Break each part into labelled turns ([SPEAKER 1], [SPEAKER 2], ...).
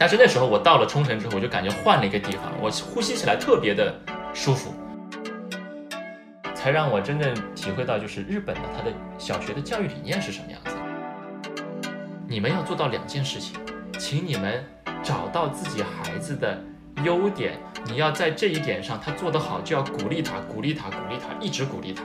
[SPEAKER 1] 但是那时候我到了冲绳之后，我就感觉换了一个地方，我呼吸起来特别的舒服，才让我真正体会到就是日本的它的小学的教育理念是什么样子。你们要做到两件事情，请你们找到自己孩子的优点，你要在这一点上他做得好，就要鼓励他，鼓励他，鼓励他，一直鼓励他。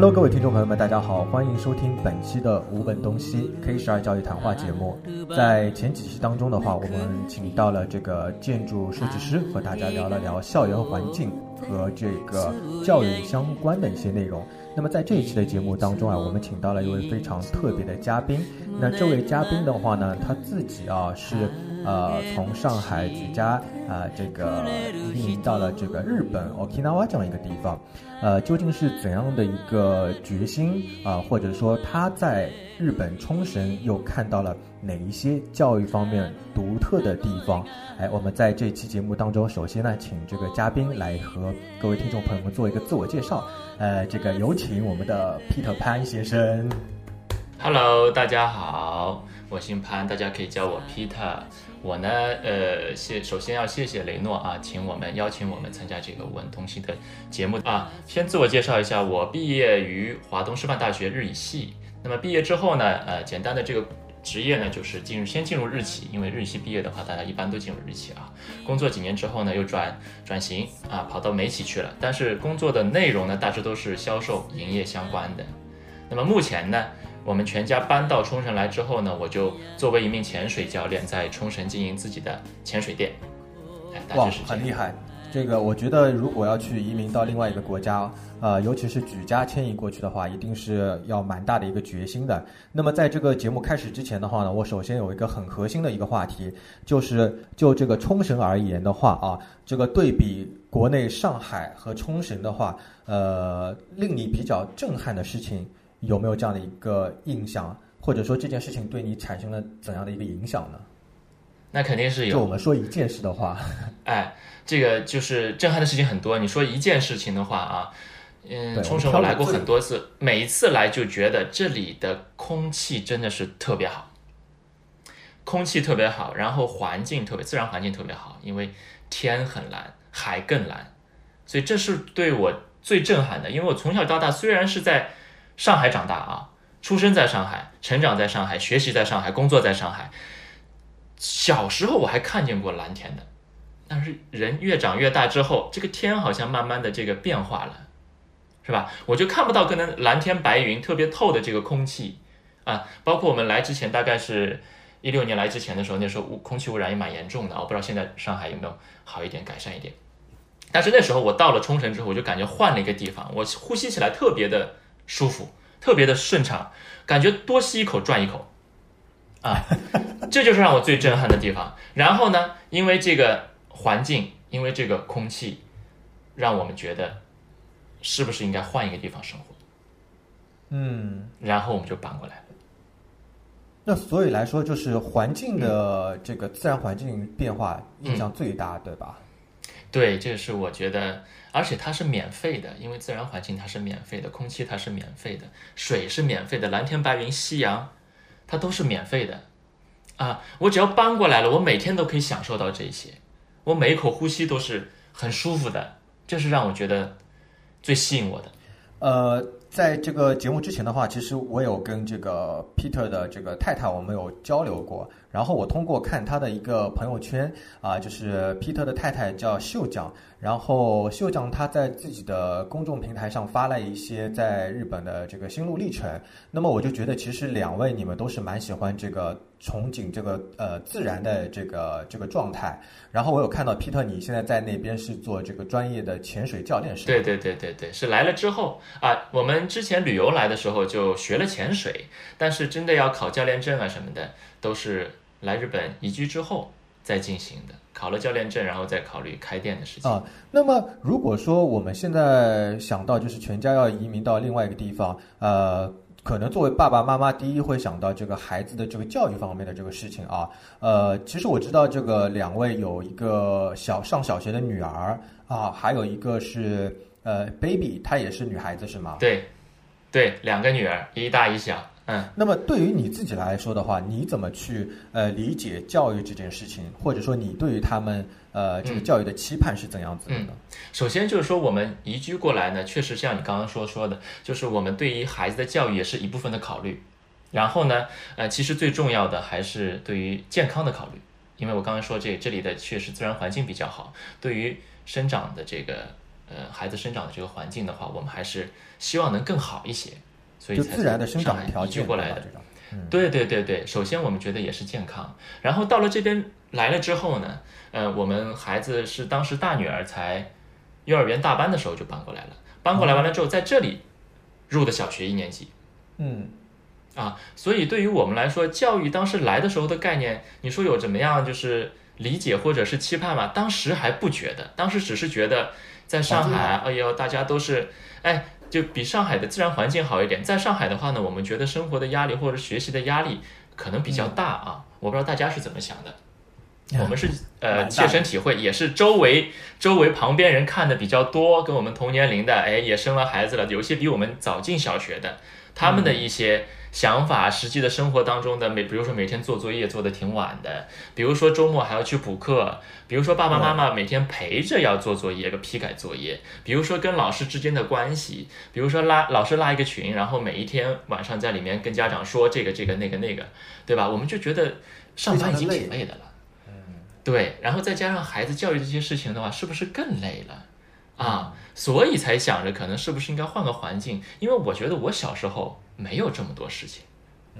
[SPEAKER 2] Hello，各位听众朋友们，大家好，欢迎收听本期的无本东西 K 十二教育谈话节目。在前几期当中的话，我们请到了这个建筑设计师，和大家聊了聊校园环境和这个教育相关的一些内容。那么在这一期的节目当中啊，我们请到了一位非常特别的嘉宾。那这位嘉宾的话呢，他自己啊是呃从上海举家啊这个移民到了这个日本 Okinawa 这样一个地方。呃，究竟是怎样的一个决心啊，或者说他在日本冲绳又看到了哪一些教育方面独特的地方？哎，我们在这期节目当中，首先呢，请这个嘉宾来和各位听众朋友们做一个自我介绍。呃，这个有请我们的 Peter 潘先生。
[SPEAKER 1] Hello，大家好，我姓潘，大家可以叫我 Peter。我呢，呃，谢首先要谢谢雷诺啊，请我们邀请我们参加这个文东西的节目啊。先自我介绍一下，我毕业于华东师范大学日语系。那么毕业之后呢，呃，简单的这个职业呢，就是进入先进入日企，因为日系毕业的话，大家一般都进入日企啊。工作几年之后呢，又转转型啊，跑到美企去了。但是工作的内容呢，大致都是销售、营业相关的。那么目前呢？我们全家搬到冲绳来之后呢，我就作为一名潜水教练，在冲绳经营自己的潜水店。
[SPEAKER 2] 哇，很厉害！这个我觉得，如果要去移民到另外一个国家，呃，尤其是举家迁移过去的话，一定是要蛮大的一个决心的。那么，在这个节目开始之前的话呢，我首先有一个很核心的一个话题，就是就这个冲绳而言的话啊，这个对比国内上海和冲绳的话，呃，令你比较震撼的事情。有没有这样的一个印象，或者说这件事情对你产生了怎样的一个影响呢？
[SPEAKER 1] 那肯定是有。
[SPEAKER 2] 就我们说一件事的话，
[SPEAKER 1] 哎，这个就是震撼的事情很多。你说一件事情的话啊，嗯，冲绳我来过很多次，每一次来就觉得这里的空气真的是特别好，空气特别好，然后环境特别，自然环境特别好，因为天很蓝，海更蓝，所以这是对我最震撼的。因为我从小到大虽然是在上海长大啊，出生在上海，成长在上海，学习在上海，工作在上海。小时候我还看见过蓝天的，但是人越长越大之后，这个天好像慢慢的这个变化了，是吧？我就看不到可能蓝天白云特别透的这个空气啊。包括我们来之前，大概是一六年来之前的时候，那时候污空气污染也蛮严重的。我不知道现在上海有没有好一点，改善一点。但是那时候我到了冲绳之后，我就感觉换了一个地方，我呼吸起来特别的。舒服，特别的顺畅，感觉多吸一口赚一口，啊，这就是让我最震撼的地方。然后呢，因为这个环境，因为这个空气，让我们觉得是不是应该换一个地方生活？
[SPEAKER 2] 嗯，
[SPEAKER 1] 然后我们就搬过来了。
[SPEAKER 2] 那所以来说，就是环境的这个自然环境变化影响最大，对吧？
[SPEAKER 1] 对，这是我觉得。而且它是免费的，因为自然环境它是免费的，空气它是免费的，水是免费的，蓝天白云、夕阳，它都是免费的，啊，我只要搬过来了，我每天都可以享受到这些，我每一口呼吸都是很舒服的，这是让我觉得最吸引我的。
[SPEAKER 2] 呃，在这个节目之前的话，其实我有跟这个 Peter 的这个太太，我们有交流过。然后我通过看他的一个朋友圈啊，就是 Peter 的太太叫秀酱，然后秀酱他在自己的公众平台上发了一些在日本的这个心路历程。那么我就觉得，其实两位你们都是蛮喜欢这个憧憬这个呃自然的这个这个状态。然后我有看到 Peter 你现在在那边是做这个专业的潜水教练，是
[SPEAKER 1] 对对对对对，是来了之后啊，我们之前旅游来的时候就学了潜水，但是真的要考教练证啊什么的都是。来日本移居之后再进行的，考了教练证，然后再考虑开店的事情
[SPEAKER 2] 啊。那么如果说我们现在想到就是全家要移民到另外一个地方，呃，可能作为爸爸妈妈，第一会想到这个孩子的这个教育方面的这个事情啊。呃，其实我知道这个两位有一个小上小学的女儿啊，还有一个是呃 baby，她也是女孩子是吗？
[SPEAKER 1] 对，对，两个女儿，一大一小。嗯，
[SPEAKER 2] 那么对于你自己来说的话，你怎么去呃理解教育这件事情，或者说你对于他们呃这个教育的期盼是怎样子的呢？
[SPEAKER 1] 首先就是说，我们移居过来呢，确实像你刚刚说说的，就是我们对于孩子的教育也是一部分的考虑。然后呢，呃，其实最重要的还是对于健康的考虑，因为我刚刚说这这里的确实自然环境比较好，对于生长的这个呃孩子生长的这个环境的话，我们还是希望能更好一些。所以
[SPEAKER 2] 才自然的生长条件
[SPEAKER 1] 过来的，对对对对。首先我们觉得也是健康，然后到了这边来了之后呢，呃，我们孩子是当时大女儿才幼儿园大班的时候就搬过来了，搬过来完了之后在这里入的小学一年级，
[SPEAKER 2] 嗯，
[SPEAKER 1] 啊，所以对于我们来说，教育当时来的时候的概念，你说有怎么样就是理解或者是期盼吗？当时还不觉得，当时只是觉得在上海，哎呦，大家都是哎。就比上海的自然环境好一点。在上海的话呢，我们觉得生活的压力或者学习的压力可能比较大啊。我不知道大家是怎么想的。我们是呃切身体会，也是周围周围旁边人看的比较多，跟我们同年龄的，哎，也生了孩子了，有些比我们早进小学的，他们的一些。想法，实际的生活当中的每，比如说每天做作业做的挺晚的，比如说周末还要去补课，比如说爸爸妈妈每天陪着要做作业个批改作业，比如说跟老师之间的关系，比如说拉老师拉一个群，然后每一天晚上在里面跟家长说这个这个那个那个，对吧？我们就觉得上班已经挺累的了，嗯，对，然后再加上孩子教育这些事情的话，是不是更累了啊？所以才想着可能是不是应该换个环境，因为我觉得我小时候。没有这么多事情。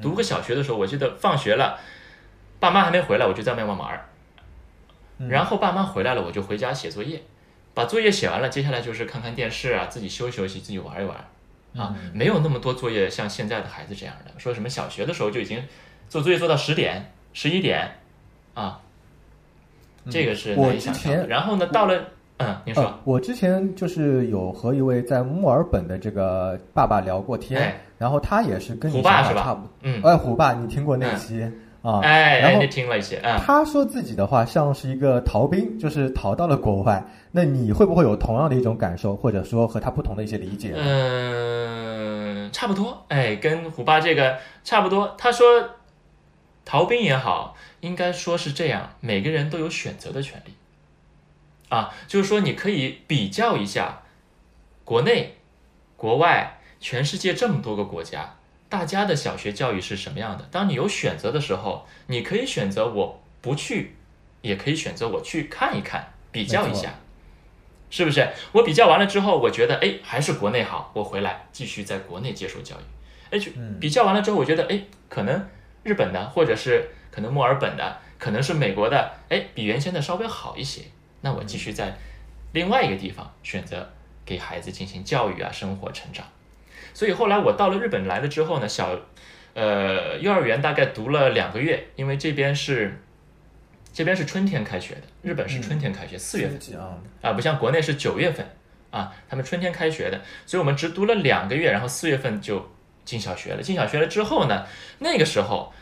[SPEAKER 1] 读个小学的时候，我记得放学了，爸妈还没回来，我就在外面玩儿。然后爸妈回来了，我就回家写作业，把作业写完了，接下来就是看看电视啊，自己休息休息，自己玩一玩。啊，没有那么多作业，像现在的孩子这样的，说什么小学的时候就已经做作业做到十点、十一点，啊，这个是难以想象的。然后呢，到了。嗯，你说，
[SPEAKER 2] 我之前就是有和一位在墨尔本的这个爸爸聊过天，然后他也是跟你想法差不多，
[SPEAKER 1] 嗯，
[SPEAKER 2] 哎，虎爸，你听过那期啊？
[SPEAKER 1] 哎，
[SPEAKER 2] 然后
[SPEAKER 1] 听了一些，嗯，
[SPEAKER 2] 他说自己的话像是一个逃兵，就是逃到了国外。那你会不会有同样的一种感受，或者说和他不同的一些理解？
[SPEAKER 1] 嗯，差不多，哎，跟虎爸这个差不多。他说，逃兵也好，应该说是这样，每个人都有选择的权利。啊，就是说你可以比较一下，国内、国外、全世界这么多个国家，大家的小学教育是什么样的？当你有选择的时候，你可以选择我不去，也可以选择我去看一看，比较一下，是不是？我比较完了之后，我觉得哎，还是国内好，我回来继续在国内接受教育。哎，去比较完了之后，我觉得哎，可能日本的，或者是可能墨尔本的，可能是美国的，哎，比原先的稍微好一些。那我继续在另外一个地方选择给孩子进行教育啊，生活成长。所以后来我到了日本来了之后呢，小呃幼儿园大概读了两个月，因为这边是这边是春天开学的，日本是春天开学，四月份啊，不像国内是九月份啊，他们春天开学的，所以我们只读了两个月，然后四月份就进小学了。进小学了之后呢，那个时候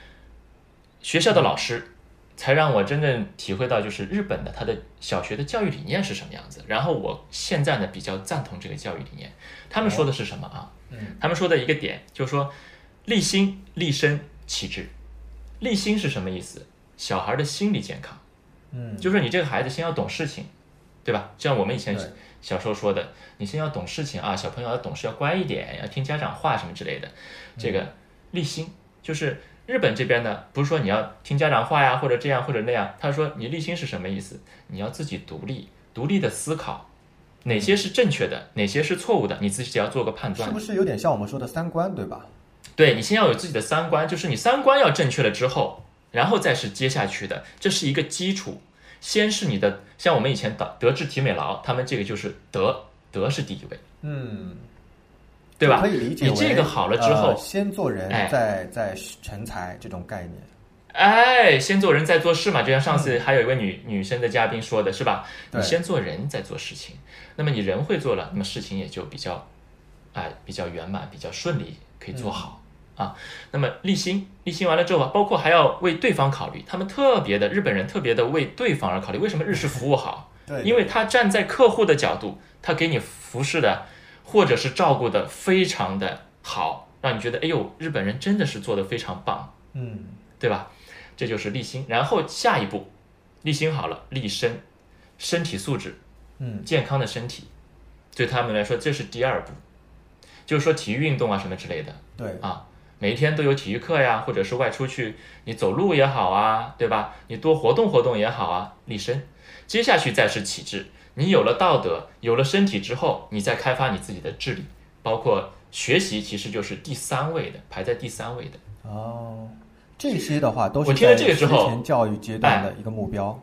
[SPEAKER 1] 学校的老师。才让我真正体会到，就是日本的他的小学的教育理念是什么样子。然后我现在呢比较赞同这个教育理念。他们说的是什么啊？嗯，他们说的一个点就是说，立心、立身、其志。立心是什么意思？小孩的心理健康。
[SPEAKER 2] 嗯，
[SPEAKER 1] 就是你这个孩子先要懂事情，对吧？像我们以前小时候说的，你先要懂事情啊，小朋友要懂事，要乖一点，要听家长话什么之类的。这个立心就是。日本这边呢，不是说你要听家长话呀，或者这样或者那样。他说你立心是什么意思？你要自己独立，独立的思考，哪些是正确的，哪些是错误的，你自己要做个判断。
[SPEAKER 2] 是不是有点像我们说的三观，对吧？
[SPEAKER 1] 对你先要有自己的三观，就是你三观要正确了之后，然后再是接下去的，这是一个基础。先是你的，像我们以前德德智体美劳，他们这个就是德，德是第一位。
[SPEAKER 2] 嗯。
[SPEAKER 1] 对吧？
[SPEAKER 2] 可以理解
[SPEAKER 1] 你这个好了之后，
[SPEAKER 2] 先做人，再再成才这种概念。
[SPEAKER 1] 哎，先做人再做事嘛，就像上次还有一位女女生的嘉宾说的是吧？你先做人再做事情，那么你人会做了，那么事情也就比较，哎，比较圆满，比较顺利，可以做好。啊。那么立心，立心完了之后，包括还要为对方考虑，他们特别的日本人特别的为对方而考虑。为什么日式服务好？
[SPEAKER 2] 对，
[SPEAKER 1] 因为他站在客户的角度，他给你服侍的或者是照顾的非常的好，让你觉得哎呦，日本人真的是做的非常棒，
[SPEAKER 2] 嗯，
[SPEAKER 1] 对吧？这就是立心。然后下一步，立心好了，立身，身体素质，
[SPEAKER 2] 嗯，
[SPEAKER 1] 健康的身体，对他们来说这是第二步，就是说体育运动啊什么之类的。
[SPEAKER 2] 对
[SPEAKER 1] 啊，每一天都有体育课呀，或者是外出去，你走路也好啊，对吧？你多活动活动也好啊，立身。接下去再是体质，你有了道德，有了身体之后，你再开发你自己的智力，包括学习，其实就是第三位的，排在第三位的。
[SPEAKER 2] 哦，这些的话都是
[SPEAKER 1] 我听了这个之后
[SPEAKER 2] 前教育阶段的一个目标。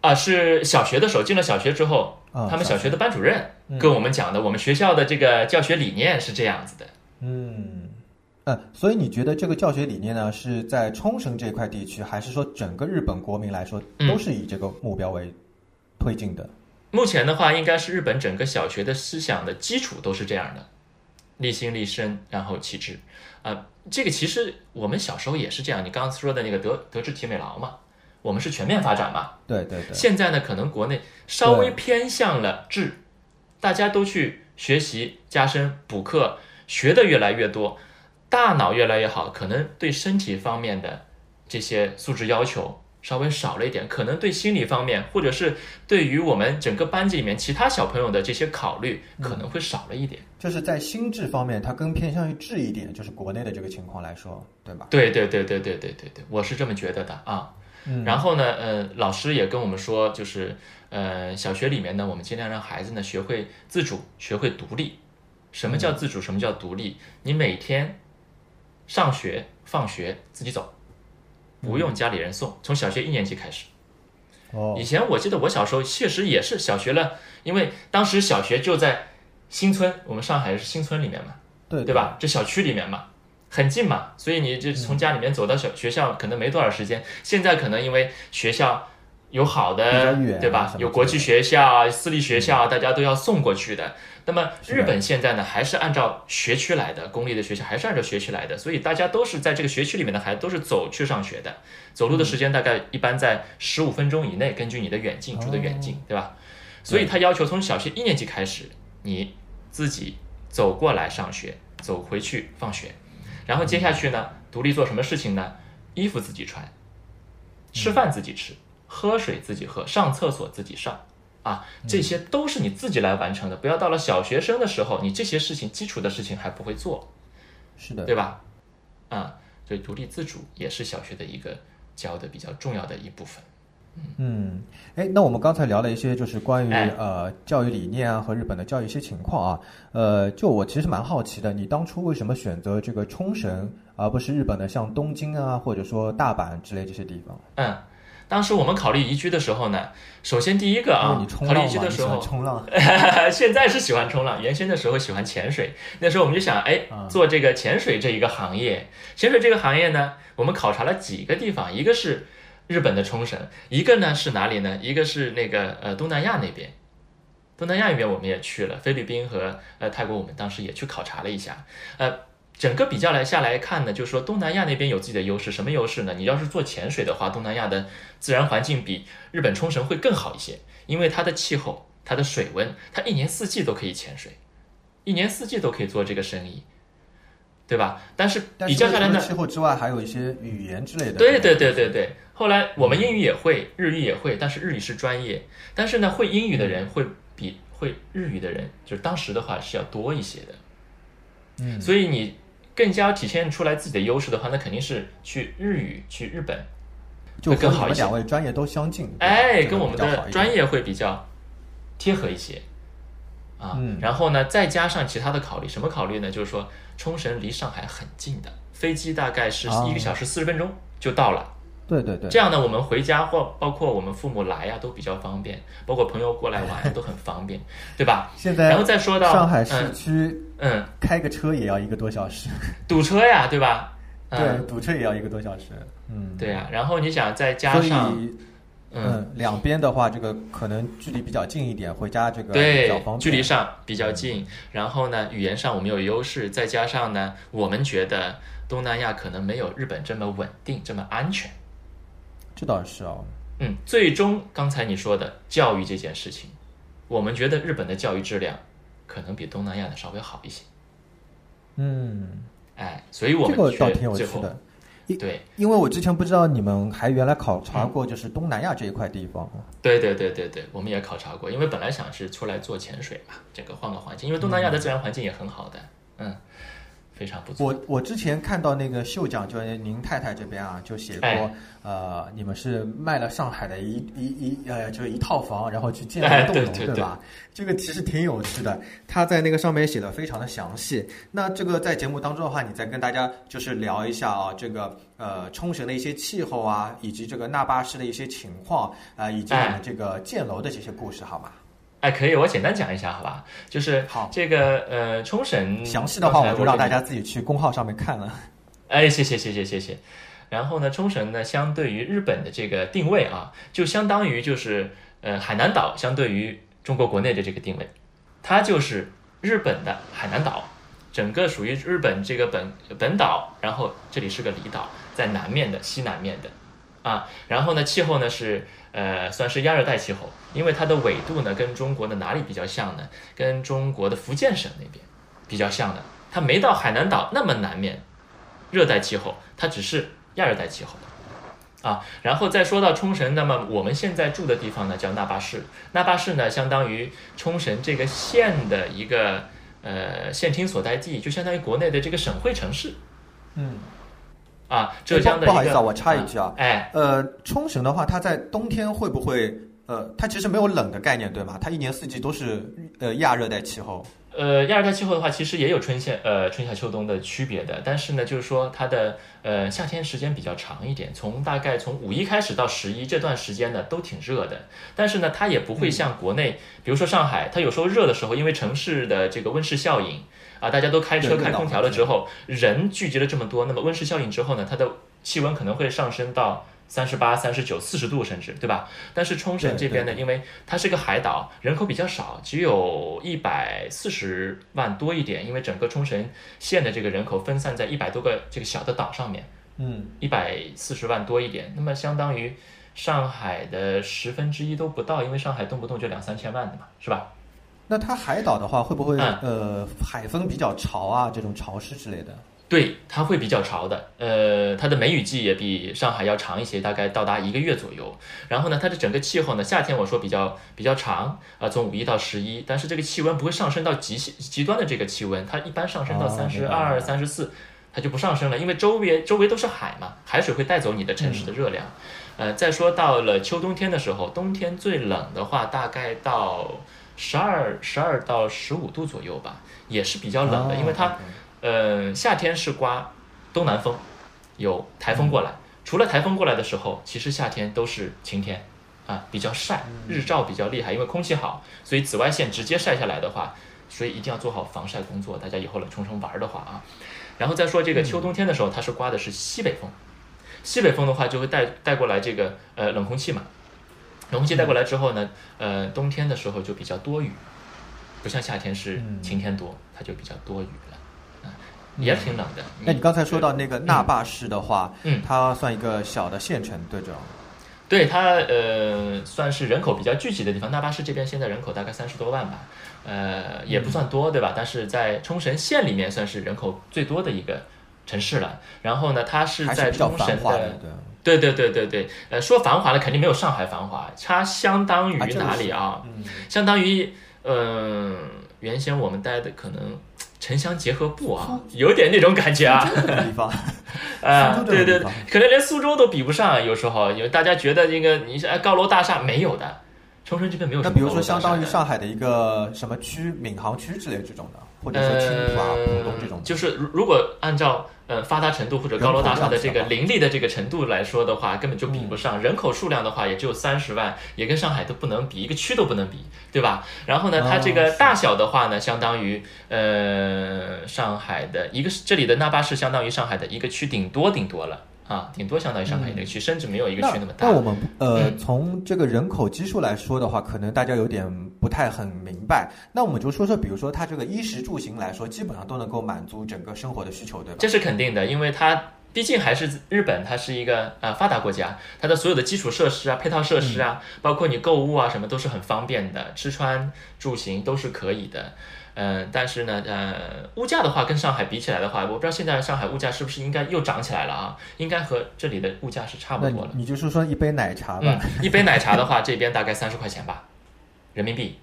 [SPEAKER 1] 啊，是小学的时候，进了小学之后，他们小学的班主任跟我们讲的，我们学校的这个教学理念是这样子的。
[SPEAKER 2] 嗯，呃，所以你觉得这个教学理念呢，是在冲绳这块地区，还是说整个日本国民来说，都是以这个目标为推进的？
[SPEAKER 1] 目前的话，应该是日本整个小学的思想的基础都是这样的，立心立身，然后启智。啊，这个其实我们小时候也是这样。你刚刚说的那个德德智体美劳嘛，我们是全面发展嘛。
[SPEAKER 2] 对对对。
[SPEAKER 1] 现在呢，可能国内稍微偏向了智，大家都去学习、加深、补课，学的越来越多，大脑越来越好，可能对身体方面的这些素质要求稍微少了一点，可能对心理方面，或者是对于我们整个班级里面其他小朋友的这些考虑，可能会少了一点。
[SPEAKER 2] 就是在心智方面，它更偏向于智一点，就是国内的这个情况来说，对吧？
[SPEAKER 1] 对对对对对对对对，我是这么觉得的啊。
[SPEAKER 2] 嗯。
[SPEAKER 1] 然后呢，呃，老师也跟我们说，就是呃，小学里面呢，我们尽量让孩子呢学会自主，学会独立。什么叫自主？什么叫独立？你每天上学、放学自己走，不用家里人送。从小学一年级开始。
[SPEAKER 2] 哦。
[SPEAKER 1] 以前我记得我小时候确实也是小学了，因为当时小学就在。新村，我们上海是新村里面嘛，
[SPEAKER 2] 对
[SPEAKER 1] 对吧？这小区里面嘛，很近嘛，所以你就从家里面走到小学校可能没多少时间。现在可能因为学校有好的，对吧？有国际学校、私立学校，大家都要送过去的。那么日本现在呢，还是按照学区来的，公立的学校还是按照学区来的，所以大家都是在这个学区里面的孩子都是走去上学的，走路的时间大概一般在十五分钟以内，根据你的远近住的远近，对吧？所以他要求从小学一年级开始，你。自己走过来上学，走回去放学，然后接下去呢，独立做什么事情呢？衣服自己穿，吃饭自己吃，喝水自己喝，上厕所自己上，啊，这些都是你自己来完成的。不要到了小学生的时候，你这些事情基础的事情还不会做，
[SPEAKER 2] 是的，
[SPEAKER 1] 对吧？啊，所以独立自主也是小学的一个教的比较重要的一部分。
[SPEAKER 2] 嗯，哎，那我们刚才聊了一些，就是关于呃教育理念啊和日本的教育一些情况啊，呃，就我其实蛮好奇的，你当初为什么选择这个冲绳而不是日本的像东京啊或者说大阪之类这些地方？
[SPEAKER 1] 嗯，当时我们考虑宜居的时候呢，首先第一个啊，考虑宜居的时候，
[SPEAKER 2] 冲浪，
[SPEAKER 1] 现在是喜欢冲浪，原先的时候喜欢潜水，那时候我们就想，哎，做这个潜水这一个行业，潜水这个行业呢，我们考察了几个地方，一个是。日本的冲绳，一个呢是哪里呢？一个是那个呃东南亚那边，东南亚那边我们也去了，菲律宾和呃泰国，我们当时也去考察了一下。呃，整个比较来下来看呢，就是说东南亚那边有自己的优势，什么优势呢？你要是做潜水的话，东南亚的自然环境比日本冲绳会更好一些，因为它的气候、它的水温，它一年四季都可以潜水，一年四季都可以做这个生意。对吧？但是比较下来呢，
[SPEAKER 2] 气候之外还有一些语言之类的。
[SPEAKER 1] 对对对对对。后来我们英语也会，日语也会，但是日语是专业。但是呢，会英语的人会比会日语的人，就是当时的话是要多一些的。
[SPEAKER 2] 嗯。
[SPEAKER 1] 所以你更加体现出来自己的优势的话，那肯定是去日语去日本，
[SPEAKER 2] 就
[SPEAKER 1] 更好一些。
[SPEAKER 2] 两位专业都相近。
[SPEAKER 1] 哎，跟我们的专业会比较贴合一些。啊。
[SPEAKER 2] 嗯。
[SPEAKER 1] 然后呢，再加上其他的考虑，什么考虑呢？就是说。冲绳离上海很近的，飞机大概是一个小时四十分钟就到了。
[SPEAKER 2] 对对对，
[SPEAKER 1] 这样呢，我们回家或包括我们父母来呀都比较方便，包括朋友过来玩 都很方便，对吧？
[SPEAKER 2] 现在
[SPEAKER 1] 然后再说到
[SPEAKER 2] 上海市区，
[SPEAKER 1] 嗯，
[SPEAKER 2] 开个车也要一个多小时，
[SPEAKER 1] 堵车呀，对吧？
[SPEAKER 2] 对，堵车也要一个多小时。嗯，
[SPEAKER 1] 对呀。然后你想再加上，
[SPEAKER 2] 嗯，两边的话，这个可能距离比较近一点，回家这个
[SPEAKER 1] 对。距离上比较近，然后呢，语言上我们有优势，再加上呢，我们觉得东南亚可能没有日本这么稳定，这么安全。
[SPEAKER 2] 这倒是哦。
[SPEAKER 1] 嗯，最终刚才你说的教育这件事情，我们觉得日本的教育质量可能比东南亚的稍微好一些。
[SPEAKER 2] 嗯，
[SPEAKER 1] 哎，所以我们
[SPEAKER 2] 这个倒挺有趣的。
[SPEAKER 1] 对，
[SPEAKER 2] 因为我之前不知道你们还原来考察过，就是东南亚这一块地方。
[SPEAKER 1] 对对对对对，我们也考察过，因为本来想是出来做潜水嘛，这个换个环境，因为东南亚的自然环境也很好的，嗯。非常不错。
[SPEAKER 2] 我我之前看到那个秀奖，就是您太太这边啊，就写过，呃，你们是卖了上海的一一一呃，就是一套房，然后去建了栋楼，对吧？这个其实挺有趣的，他在那个上面写的非常的详细。那这个在节目当中的话，你再跟大家就是聊一下啊，这个呃冲绳的一些气候啊，以及这个那巴市的一些情况啊，以及你们这个建楼的这些故事，好吗？
[SPEAKER 1] 哎，可以，我简单讲一下，好吧？就是
[SPEAKER 2] 好
[SPEAKER 1] 这个呃，冲绳
[SPEAKER 2] 详细的话，我就让大家自己去公号上面看了。
[SPEAKER 1] 哎，谢谢，谢谢，谢谢。然后呢，冲绳呢，相对于日本的这个定位啊，就相当于就是呃，海南岛相对于中国国内的这个定位，它就是日本的海南岛，整个属于日本这个本本岛，然后这里是个离岛，在南面的西南面的啊，然后呢，气候呢是。呃，算是亚热带气候，因为它的纬度呢跟中国的哪里比较像呢？跟中国的福建省那边比较像的，它没到海南岛那么南面，热带气候，它只是亚热带气候啊。然后再说到冲绳，那么我们现在住的地方呢叫那霸市，那霸市呢相当于冲绳这个县的一个呃县厅所在地，就相当于国内的这个省会城市，
[SPEAKER 2] 嗯。
[SPEAKER 1] 啊，浙江的
[SPEAKER 2] 不好意思啊，我插一句啊，
[SPEAKER 1] 哎，
[SPEAKER 2] 呃，冲绳的话，它在冬天会不会呃，它其实没有冷的概念，对吗？它一年四季都是呃亚热带气候。
[SPEAKER 1] 呃，亚热带气候的话，其实也有春夏呃春夏秋冬的区别的，但是呢，就是说它的呃夏天时间比较长一点，从大概从五一开始到十一这段时间呢都挺热的，但是呢，它也不会像国内，比如说上海，它有时候热的时候，因为城市的这个温室效应。啊，大家都开车开空调了之后，人聚集了这么多，那么温室效应之后呢，它的气温可能会上升到三十八、三十九、四十度甚至，对吧？但是冲绳这边呢，因为它是个海岛，人口比较少，只有一百四十万多一点，因为整个冲绳县的这个人口分散在一百多个这个小的岛上面，
[SPEAKER 2] 嗯，
[SPEAKER 1] 一百四十万多一点，那么相当于上海的十分之一都不到，因为上海动不动就两三千万的嘛，是吧？
[SPEAKER 2] 那它海岛的话，会不会呃海风比较潮啊？这种潮湿之类的？
[SPEAKER 1] 对，它会比较潮的。呃，它的梅雨季也比上海要长一些，大概到达一个月左右。然后呢，它的整个气候呢，夏天我说比较比较长啊，从五一到十一，但是这个气温不会上升到极极端的这个气温，它一般上升到三十二、三十四，它就不上升了，因为周边周围都是海嘛，海水会带走你的城市的热量。呃，再说到了秋冬天的时候，冬天最冷的话，大概到。十二十二到十五度左右吧，也是比较冷的，因为它，呃，夏天是刮东南风，有台风过来。除了台风过来的时候，其实夏天都是晴天，啊，比较晒，日照比较厉害，因为空气好，所以紫外线直接晒下来的话，所以一定要做好防晒工作。大家以后来冲绳玩的话啊，然后再说这个秋冬天的时候，它是刮的是西北风，西北风的话就会带带过来这个呃冷空气嘛。冷空气带过来之后呢，呃，冬天的时候就比较多雨，不像夏天是晴天多，它就比较多雨了，啊，也挺冷的。
[SPEAKER 2] 那你刚才说到那个那霸市的话，嗯，它算一个小的县城，对着。
[SPEAKER 1] 对它，呃，算是人口比较聚集的地方。那霸市这边现在人口大概三十多万吧，呃，也不算多，对吧？但是在冲绳县里面算是人口最多的一个城市了。然后呢，它是在冲绳的。对对对对对，呃，说繁华的肯定没有上海繁华，它相当于哪里啊？相当于，嗯，原先我们待的可能城乡结合部啊，有点那种感觉啊。
[SPEAKER 2] 地方，
[SPEAKER 1] 啊，对对对，可能连苏州都比不上，有时候，因为大家觉得这个你是哎高楼大厦没有的，冲绳这边没有。
[SPEAKER 2] 那比如说，相当于上海的一个什么区，闵行区之类这种的，或者说青浦啊、浦东这种。
[SPEAKER 1] 就是如果按照。呃，发达程度或者高楼大厦的这个林立的这个程度来说的话，根本就比不上。人口数量的话，也只有三十万，也跟上海都不能比，一个区都不能比，对吧？然后呢，它这个大小的话呢，相当于呃上海的一个这里的那巴市相当于上海的一个区，顶多顶多了，啊，顶多相当于上海一个区，甚至没有一个区那么大。
[SPEAKER 2] 那我们呃，从这个人口基数来说的话，可能大家有点不太很明白。那我们就说说，比如说它这个衣食住行来说，基本上都能够满足整个生活的需求，对吧？
[SPEAKER 1] 这是肯定的，因为它毕竟还是日本，它是一个呃发达国家，它的所有的基础设施啊、配套设施啊，包括你购物啊什么都是很方便的，吃穿住行都是可以的。嗯，但是呢，呃，物价的话跟上海比起来的话，我不知道现在上海物价是不是应该又涨起来了啊？应该和这里的物价是差不多了。
[SPEAKER 2] 你就是说一杯奶茶吧？
[SPEAKER 1] 一杯奶茶的话，这边大概三十块钱吧，人民币。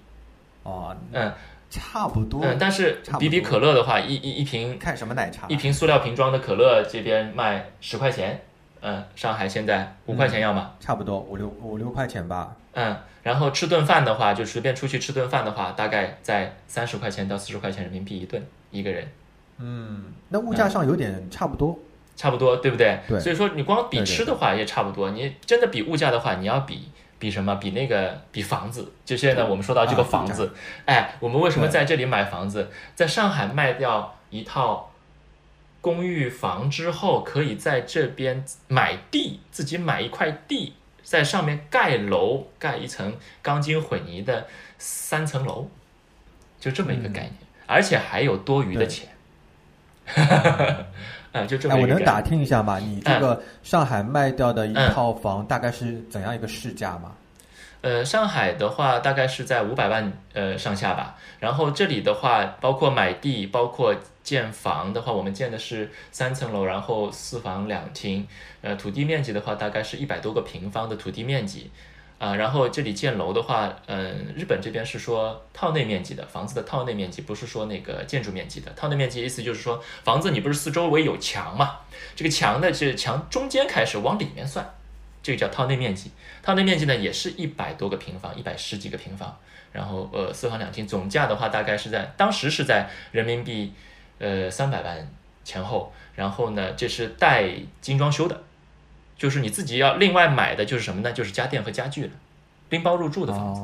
[SPEAKER 2] 哦，
[SPEAKER 1] 嗯，
[SPEAKER 2] 差不多。
[SPEAKER 1] 嗯，但是比比可乐的话，一一一瓶
[SPEAKER 2] 看什么奶茶？
[SPEAKER 1] 一瓶塑料瓶装的可乐这边卖十块钱。嗯，上海现在五块钱要吗？
[SPEAKER 2] 差不多五六五六块钱吧。
[SPEAKER 1] 嗯，然后吃顿饭的话，就随便出去吃顿饭的话，大概在三十块钱到四十块钱人民币一顿一个人。
[SPEAKER 2] 嗯，那物价上有点差不多，
[SPEAKER 1] 差不多对不对？
[SPEAKER 2] 对。
[SPEAKER 1] 所以说你光比吃的话也差不多，你真的比物价的话，你要比比什么？比那个比房子。就现在我们说到这个房子，哎，我们为什么在这里买房子？在上海卖掉一套。公寓房之后，可以在这边买地，自己买一块地，在上面盖楼，盖一层钢筋混凝的三层楼，就这么一个概念，而且还有多余的钱。啊，就这么。
[SPEAKER 2] 我能打听一下吗？你这个上海卖掉的一套房大概是怎样一个市价吗？
[SPEAKER 1] 呃，上海的话大概是在五百万呃上下吧。然后这里的话，包括买地，包括建房的话，我们建的是三层楼，然后四房两厅。呃，土地面积的话，大概是一百多个平方的土地面积。啊，然后这里建楼的话，嗯，日本这边是说套内面积的房子的套内面积，不是说那个建筑面积的。套内面积意思就是说，房子你不是四周围有墙嘛？这个墙的是墙中间开始往里面算。这个叫套内面积，套内面积呢也是一百多个平方，一百十几个平方，然后呃四房两厅，总价的话大概是在当时是在人民币呃三百万前后，然后呢这是带精装修的，就是你自己要另外买的就是什么呢？就是家电和家具了，拎包入住的房子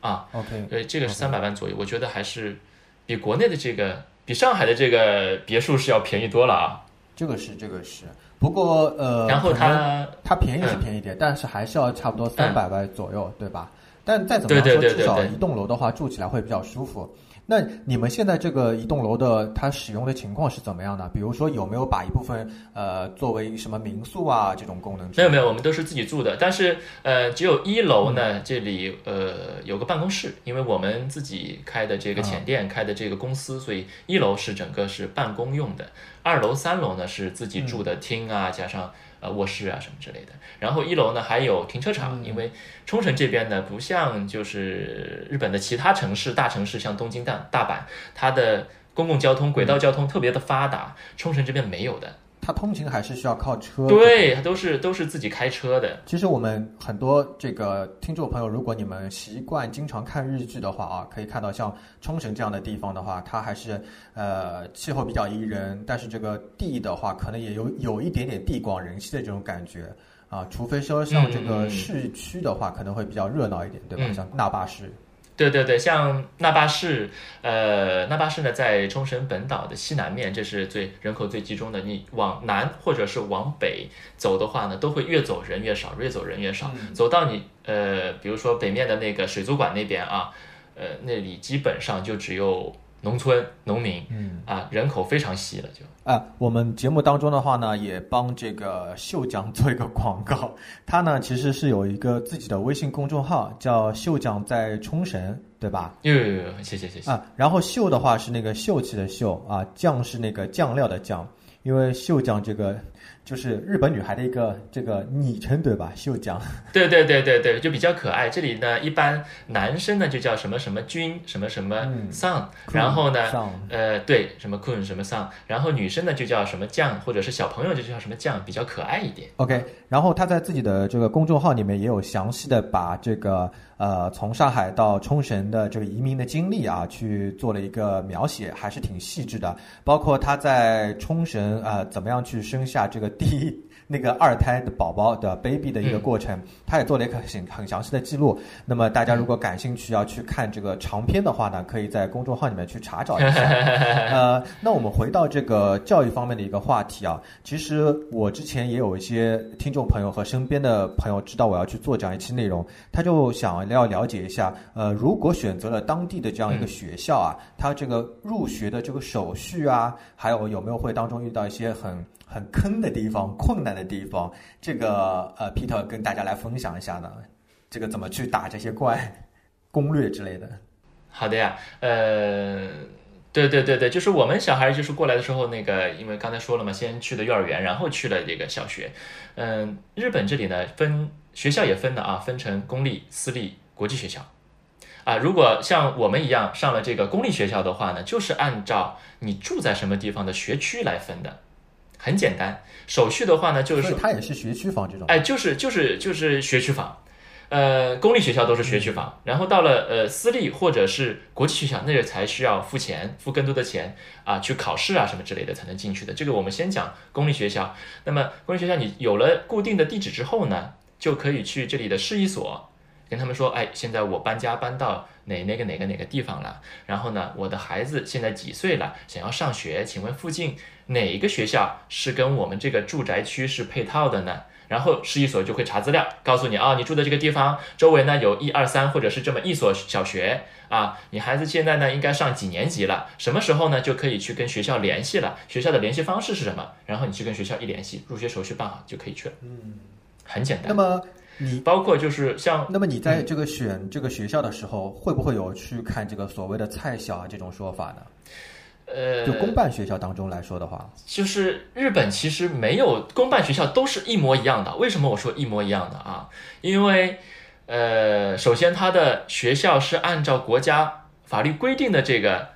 [SPEAKER 1] 啊
[SPEAKER 2] ，OK，
[SPEAKER 1] 呃这个是三百万左右，我觉得还是比国内的这个比上海的这个别墅是要便宜多了啊，
[SPEAKER 2] 这个是这个是。不过呃，
[SPEAKER 1] 然后它
[SPEAKER 2] 它便宜是便宜点，但是还是要差不多三百万左右，对吧？但再怎么说，至少一栋楼的话住起来会比较舒服。那你们现在这个一栋楼的它使用的情况是怎么样的？比如说有没有把一部分呃作为什么民宿啊这种功能？
[SPEAKER 1] 没有没有，我们都是自己住的。但是呃，只有一楼呢，这里呃有个办公室，因为我们自己开的这个浅店开的这个公司，所以一楼是整个是办公用的。二楼、三楼呢是自己住的厅啊，加上呃卧室啊什么之类的。然后一楼呢还有停车场，因为冲绳这边呢不像就是日本的其他城市、大城市，像东京、大大阪，它的公共交通、轨道交通特别的发达，冲绳这边没有的。
[SPEAKER 2] 它通勤还是需要靠车，
[SPEAKER 1] 对，它都是都是自己开车的。
[SPEAKER 2] 其实我们很多这个听众朋友，如果你们习惯经常看日剧的话啊，可以看到像冲绳这样的地方的话，它还是呃气候比较宜人，但是这个地的话，可能也有有一点点地广人稀的这种感觉啊。除非说像这个市区的话，可能会比较热闹一点，对吧？像那霸市。
[SPEAKER 1] 对对对，像那霸市，呃，那霸市呢，在冲绳本岛的西南面，这是最人口最集中的。你往南或者是往北走的话呢，都会越走人越少，越走人越少。走到你呃，比如说北面的那个水族馆那边啊，呃，那里基本上就只有。农村农民，
[SPEAKER 2] 嗯
[SPEAKER 1] 啊，人口非常稀了，就
[SPEAKER 2] 啊，我们节目当中的话呢，也帮这个秀江做一个广告。他呢，其实是有一个自己的微信公众号，叫秀江在冲绳，对吧？
[SPEAKER 1] 有有有，谢谢谢谢
[SPEAKER 2] 啊。然后秀的话是那个秀气的秀啊，酱是那个酱料的酱，因为秀江这个。就是日本女孩的一个这个昵称对吧？秀江。
[SPEAKER 1] 对对对对对，就比较可爱。这里呢，一般男生呢就叫什么什么君，什么什么桑，然后呢，呃，对，什么坤什么 son，，然后女生呢就叫什么酱，或者是小朋友就叫什么酱，比较可爱一点。
[SPEAKER 2] OK，然后他在自己的这个公众号里面也有详细的把这个呃从上海到冲绳的这个移民的经历啊去做了一个描写，还是挺细致的。包括他在冲绳啊怎么样去生下这个。第一那个二胎的宝宝的 baby 的一个过程，他也做了一个很很详细的记录。那么大家如果感兴趣要去看这个长篇的话呢，可以在公众号里面去查找一下。呃，那我们回到这个教育方面的一个话题啊，其实我之前也有一些听众朋友和身边的朋友知道我要去做这样一期内容，他就想要了解一下，呃，如果选择了当地的这样一个学校啊，它这个入学的这个手续啊，还有有没有会当中遇到一些很很坑的地方、困难的地方，这个呃，Peter 跟大家来分享一下呢，这个怎么去打这些怪，攻略之类的。
[SPEAKER 1] 好的呀，呃。对对对对，就是我们小孩就是过来的时候，那个因为刚才说了嘛，先去的幼儿园，然后去了这个小学。嗯，日本这里呢分学校也分的啊，分成公立、私立、国际学校。啊，如果像我们一样上了这个公立学校的话呢，就是按照你住在什么地方的学区来分的，很简单。手续的话呢，就是
[SPEAKER 2] 它也是学区房这种。
[SPEAKER 1] 哎，就是就是就是学区房。呃，公立学校都是学区房，然后到了呃私立或者是国际学校，那个才需要付钱，付更多的钱啊，去考试啊什么之类的才能进去的。这个我们先讲公立学校。那么公立学校你有了固定的地址之后呢，就可以去这里的市一所，跟他们说，哎，现在我搬家搬到哪哪个哪个哪个地方了，然后呢，我的孩子现在几岁了，想要上学，请问附近哪一个学校是跟我们这个住宅区是配套的呢？然后市一所就会查资料，告诉你啊，你住的这个地方周围呢有一二三或者是这么一所小学啊，你孩子现在呢应该上几年级了？什么时候呢就可以去跟学校联系了？学校的联系方式是什么？然后你去跟学校一联系，入学手续办好就可以去了。嗯，很简单。
[SPEAKER 2] 那么你
[SPEAKER 1] 包括就是像，
[SPEAKER 2] 那么你在这个选这个学校的时候，会不会有去看这个所谓的菜小啊这种说法呢？
[SPEAKER 1] 呃，
[SPEAKER 2] 就公办学校当中来说的话，
[SPEAKER 1] 就是日本其实没有公办学校都是一模一样的。为什么我说一模一样的啊？因为，呃，首先它的学校是按照国家法律规定的这个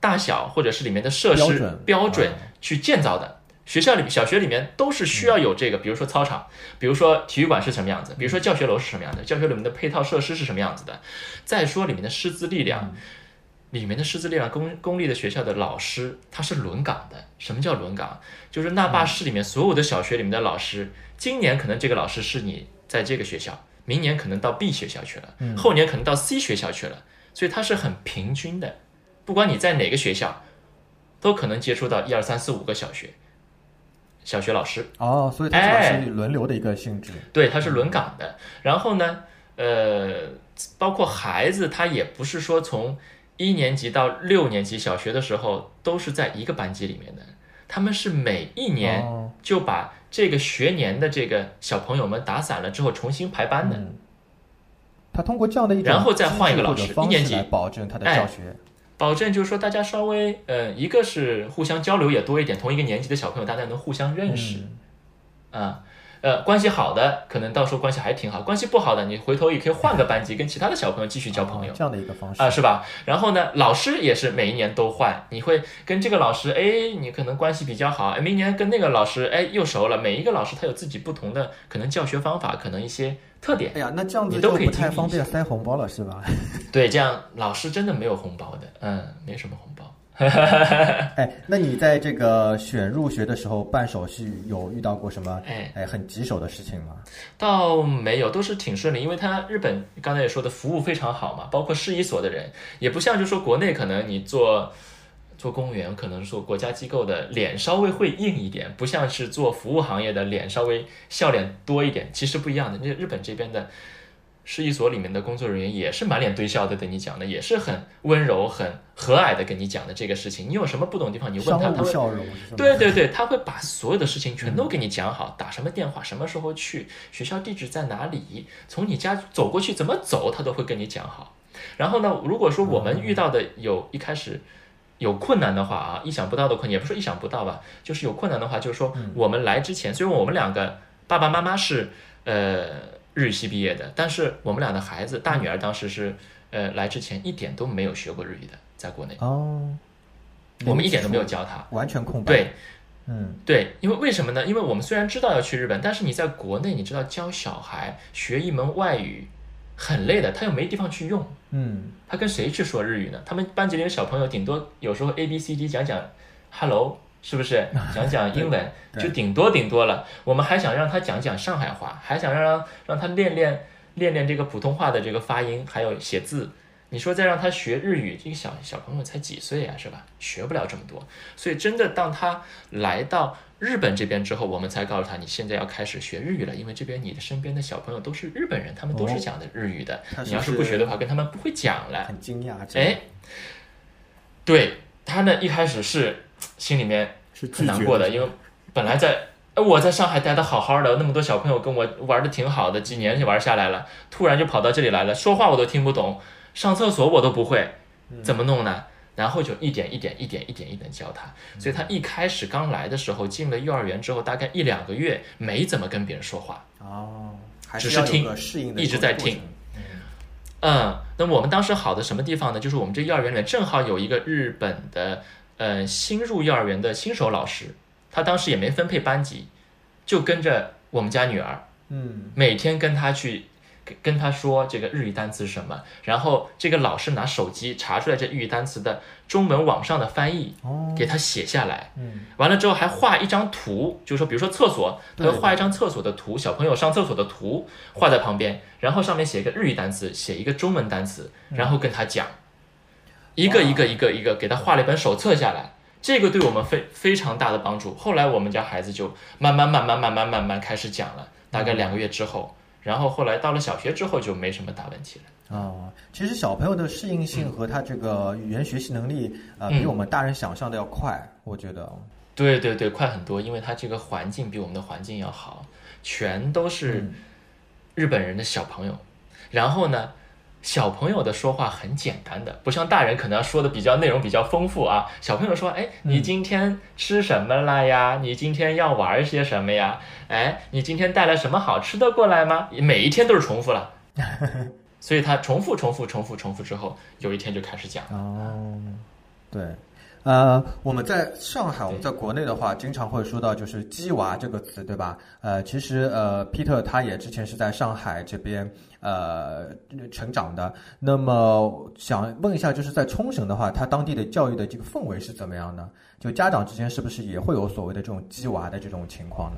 [SPEAKER 1] 大小或者是里面的设施标准去建造的。学校里小学里面都是需要有这个，比如说操场，比如说体育馆是什么样子，比如说教学楼是什么样的，教学里面的配套设施是什么样子的。再说里面的师资力量。里面的师资力量，公公立的学校的老师他是轮岗的。什么叫轮岗？就是那霸市里面所有的小学里面的老师，今年可能这个老师是你在这个学校，明年可能到 B 学校去了，后年可能到 C 学校去了，所以它是很平均的。不管你在哪个学校，都可能接触到一二三四五个小学小学老师。
[SPEAKER 2] 哦，所以它是轮流的一个性质。
[SPEAKER 1] 对，它是轮岗的。然后呢，呃，包括孩子，他也不是说从一年级到六年级小学的时候，都是在一个班级里面的。他们是每一年就把这个学年的这个小朋友们打散了之后，重新排班的。
[SPEAKER 2] 他通过这样的一
[SPEAKER 1] 然后再换一个老师，一年级
[SPEAKER 2] 保证他的教学，
[SPEAKER 1] 保证就是说大家稍微呃，一个是互相交流也多一点，同一个年级的小朋友大家能互相认识啊。呃，关系好的可能到时候关系还挺好，关系不好的你回头也可以换个班级，跟其他的小朋友继续交朋友，
[SPEAKER 2] 这样的一个方式
[SPEAKER 1] 啊，是吧？然后呢，老师也是每一年都换，你会跟这个老师，哎，你可能关系比较好，哎，明年跟那个老师，哎，又熟了。每一个老师他有自己不同的可能教学方法，可能一些特点。
[SPEAKER 2] 哎呀，那这样子
[SPEAKER 1] 你都可以
[SPEAKER 2] 不太方便塞红包了，是吧？
[SPEAKER 1] 对，这样老师真的没有红包的，嗯，没什么红包。
[SPEAKER 2] 哎，那你在这个选入学的时候办手续有遇到过什么哎哎很棘手的事情吗？
[SPEAKER 1] 倒没有，都是挺顺利，因为他日本刚才也说的服务非常好嘛，包括市一所的人也不像就说国内可能你做做公务员，可能说国家机构的脸稍微会硬一点，不像是做服务行业的脸稍微笑脸多一点，其实不一样的。那日本这边的。市一所里面的工作人员也是满脸堆笑的，跟你讲的也是很温柔、很和蔼的跟你讲的这个事情。你有什么不懂的地方，你问他，他会，对对对，他会把所有的事情全都给你讲好。打什么电话，什么时候去，学校地址在哪里，从你家走过去怎么走，他都会跟你讲好。然后呢，如果说我们遇到的有一开始有困难的话啊，意想不到的困难，也不是意想不到吧，就是有困难的话，就是说我们来之前，虽然我们两个爸爸妈妈是呃。日语系毕业的，但是我们俩的孩子，大女儿当时是，呃，来之前一点都没有学过日语的，在国内
[SPEAKER 2] 哦，
[SPEAKER 1] 我们一点都没有教她，
[SPEAKER 2] 完全空白。
[SPEAKER 1] 对，
[SPEAKER 2] 嗯，
[SPEAKER 1] 对，因为为什么呢？因为我们虽然知道要去日本，但是你在国内，你知道教小孩学一门外语很累的，他又没地方去用，
[SPEAKER 2] 嗯，
[SPEAKER 1] 他跟谁去说日语呢？他们班级里的小朋友顶多有时候 A B C D 讲讲 Hello 是不是？讲讲英文就顶多顶多了。我们还想让他讲讲上海话，还想让让他练练练练这个普通话的这个发音，还有写字。你说再让他学日语，这个小小朋友才几岁呀，是吧？学不了这么多。所以真的，当他来到日本这边之后，我们才告诉他，你现在要开始学日语了，因为这边你的身边的小朋友都是日本人，他们都是讲的日语的。你要是不学的话，跟他们不会讲了。
[SPEAKER 2] 很惊讶，
[SPEAKER 1] 哎，对他呢，一开始是心里面很难过的，因为本来在我在上海待的好好的，那么多小朋友跟我玩的挺好的，几年就玩下来了，突然就跑到这里来了，说话我都听不懂。上厕所我都不会，怎么弄呢？然后就一点一点、一点一点、一点教他。所以他一开始刚来的时候，进了幼儿园之后，大概一两个月没怎么跟别人说话。
[SPEAKER 2] 哦，
[SPEAKER 1] 只是听，一直在听。嗯，那我们当时好的什么地方呢？就是我们这幼儿园里面正好有一个日本的，呃，新入幼儿园的新手老师，他当时也没分配班级，就跟着我们家女儿，
[SPEAKER 2] 嗯，
[SPEAKER 1] 每天跟他去。跟他说这个日语单词是什么，然后这个老师拿手机查出来这日语单词的中文网上的翻译，给他写下来。
[SPEAKER 2] 嗯，
[SPEAKER 1] 完了之后还画一张图，就是说，比如说厕所，他会画一张厕所的图，小朋友上厕所的图画在旁边，然后上面写一个日语单词，写一个中文单词，然后跟他讲，一个一个一个一个给他画了一本手册下来，这个对我们非非常大的帮助。后来我们家孩子就慢慢慢慢慢慢慢慢开始讲了，大概两个月之后。然后后来到了小学之后就没什么大问题了。
[SPEAKER 2] 哦，其实小朋友的适应性和他这个语言学习能力啊，比我们大人想象的要快，我觉得。
[SPEAKER 1] 对对对，快很多，因为他这个环境比我们的环境要好，全都是日本人的小朋友。然后呢？小朋友的说话很简单的，不像大人可能要说的比较内容比较丰富啊。小朋友说：“哎，你今天吃什么了呀？你今天要玩些什么呀？哎，你今天带了什么好吃的过来吗？”每一天都是重复了，所以他重复、重复、重复、重复之后，有一天就开始讲了
[SPEAKER 2] 哦，对。呃，我们在上海，我们在国内的话，经常会说到就是“鸡娃”这个词，对吧？呃，其实呃，Peter 他也之前是在上海这边呃成长的。那么想问一下，就是在冲绳的话，他当地的教育的这个氛围是怎么样呢？就家长之间是不是也会有所谓的这种“鸡娃”的这种情况呢？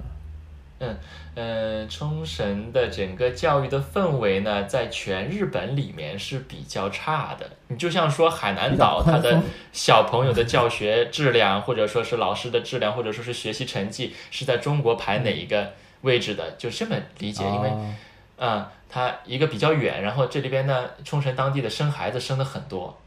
[SPEAKER 1] 嗯嗯，冲绳的整个教育的氛围呢，在全日本里面是比较差的。你就像说海南岛，它的小朋友的教学质量，或者说是老师的质量，或者说是学习成绩，是在中国排哪一个位置的？就这么理解，因为，嗯，它一个比较远，然后这里边呢，冲绳当地的生孩子生的很多，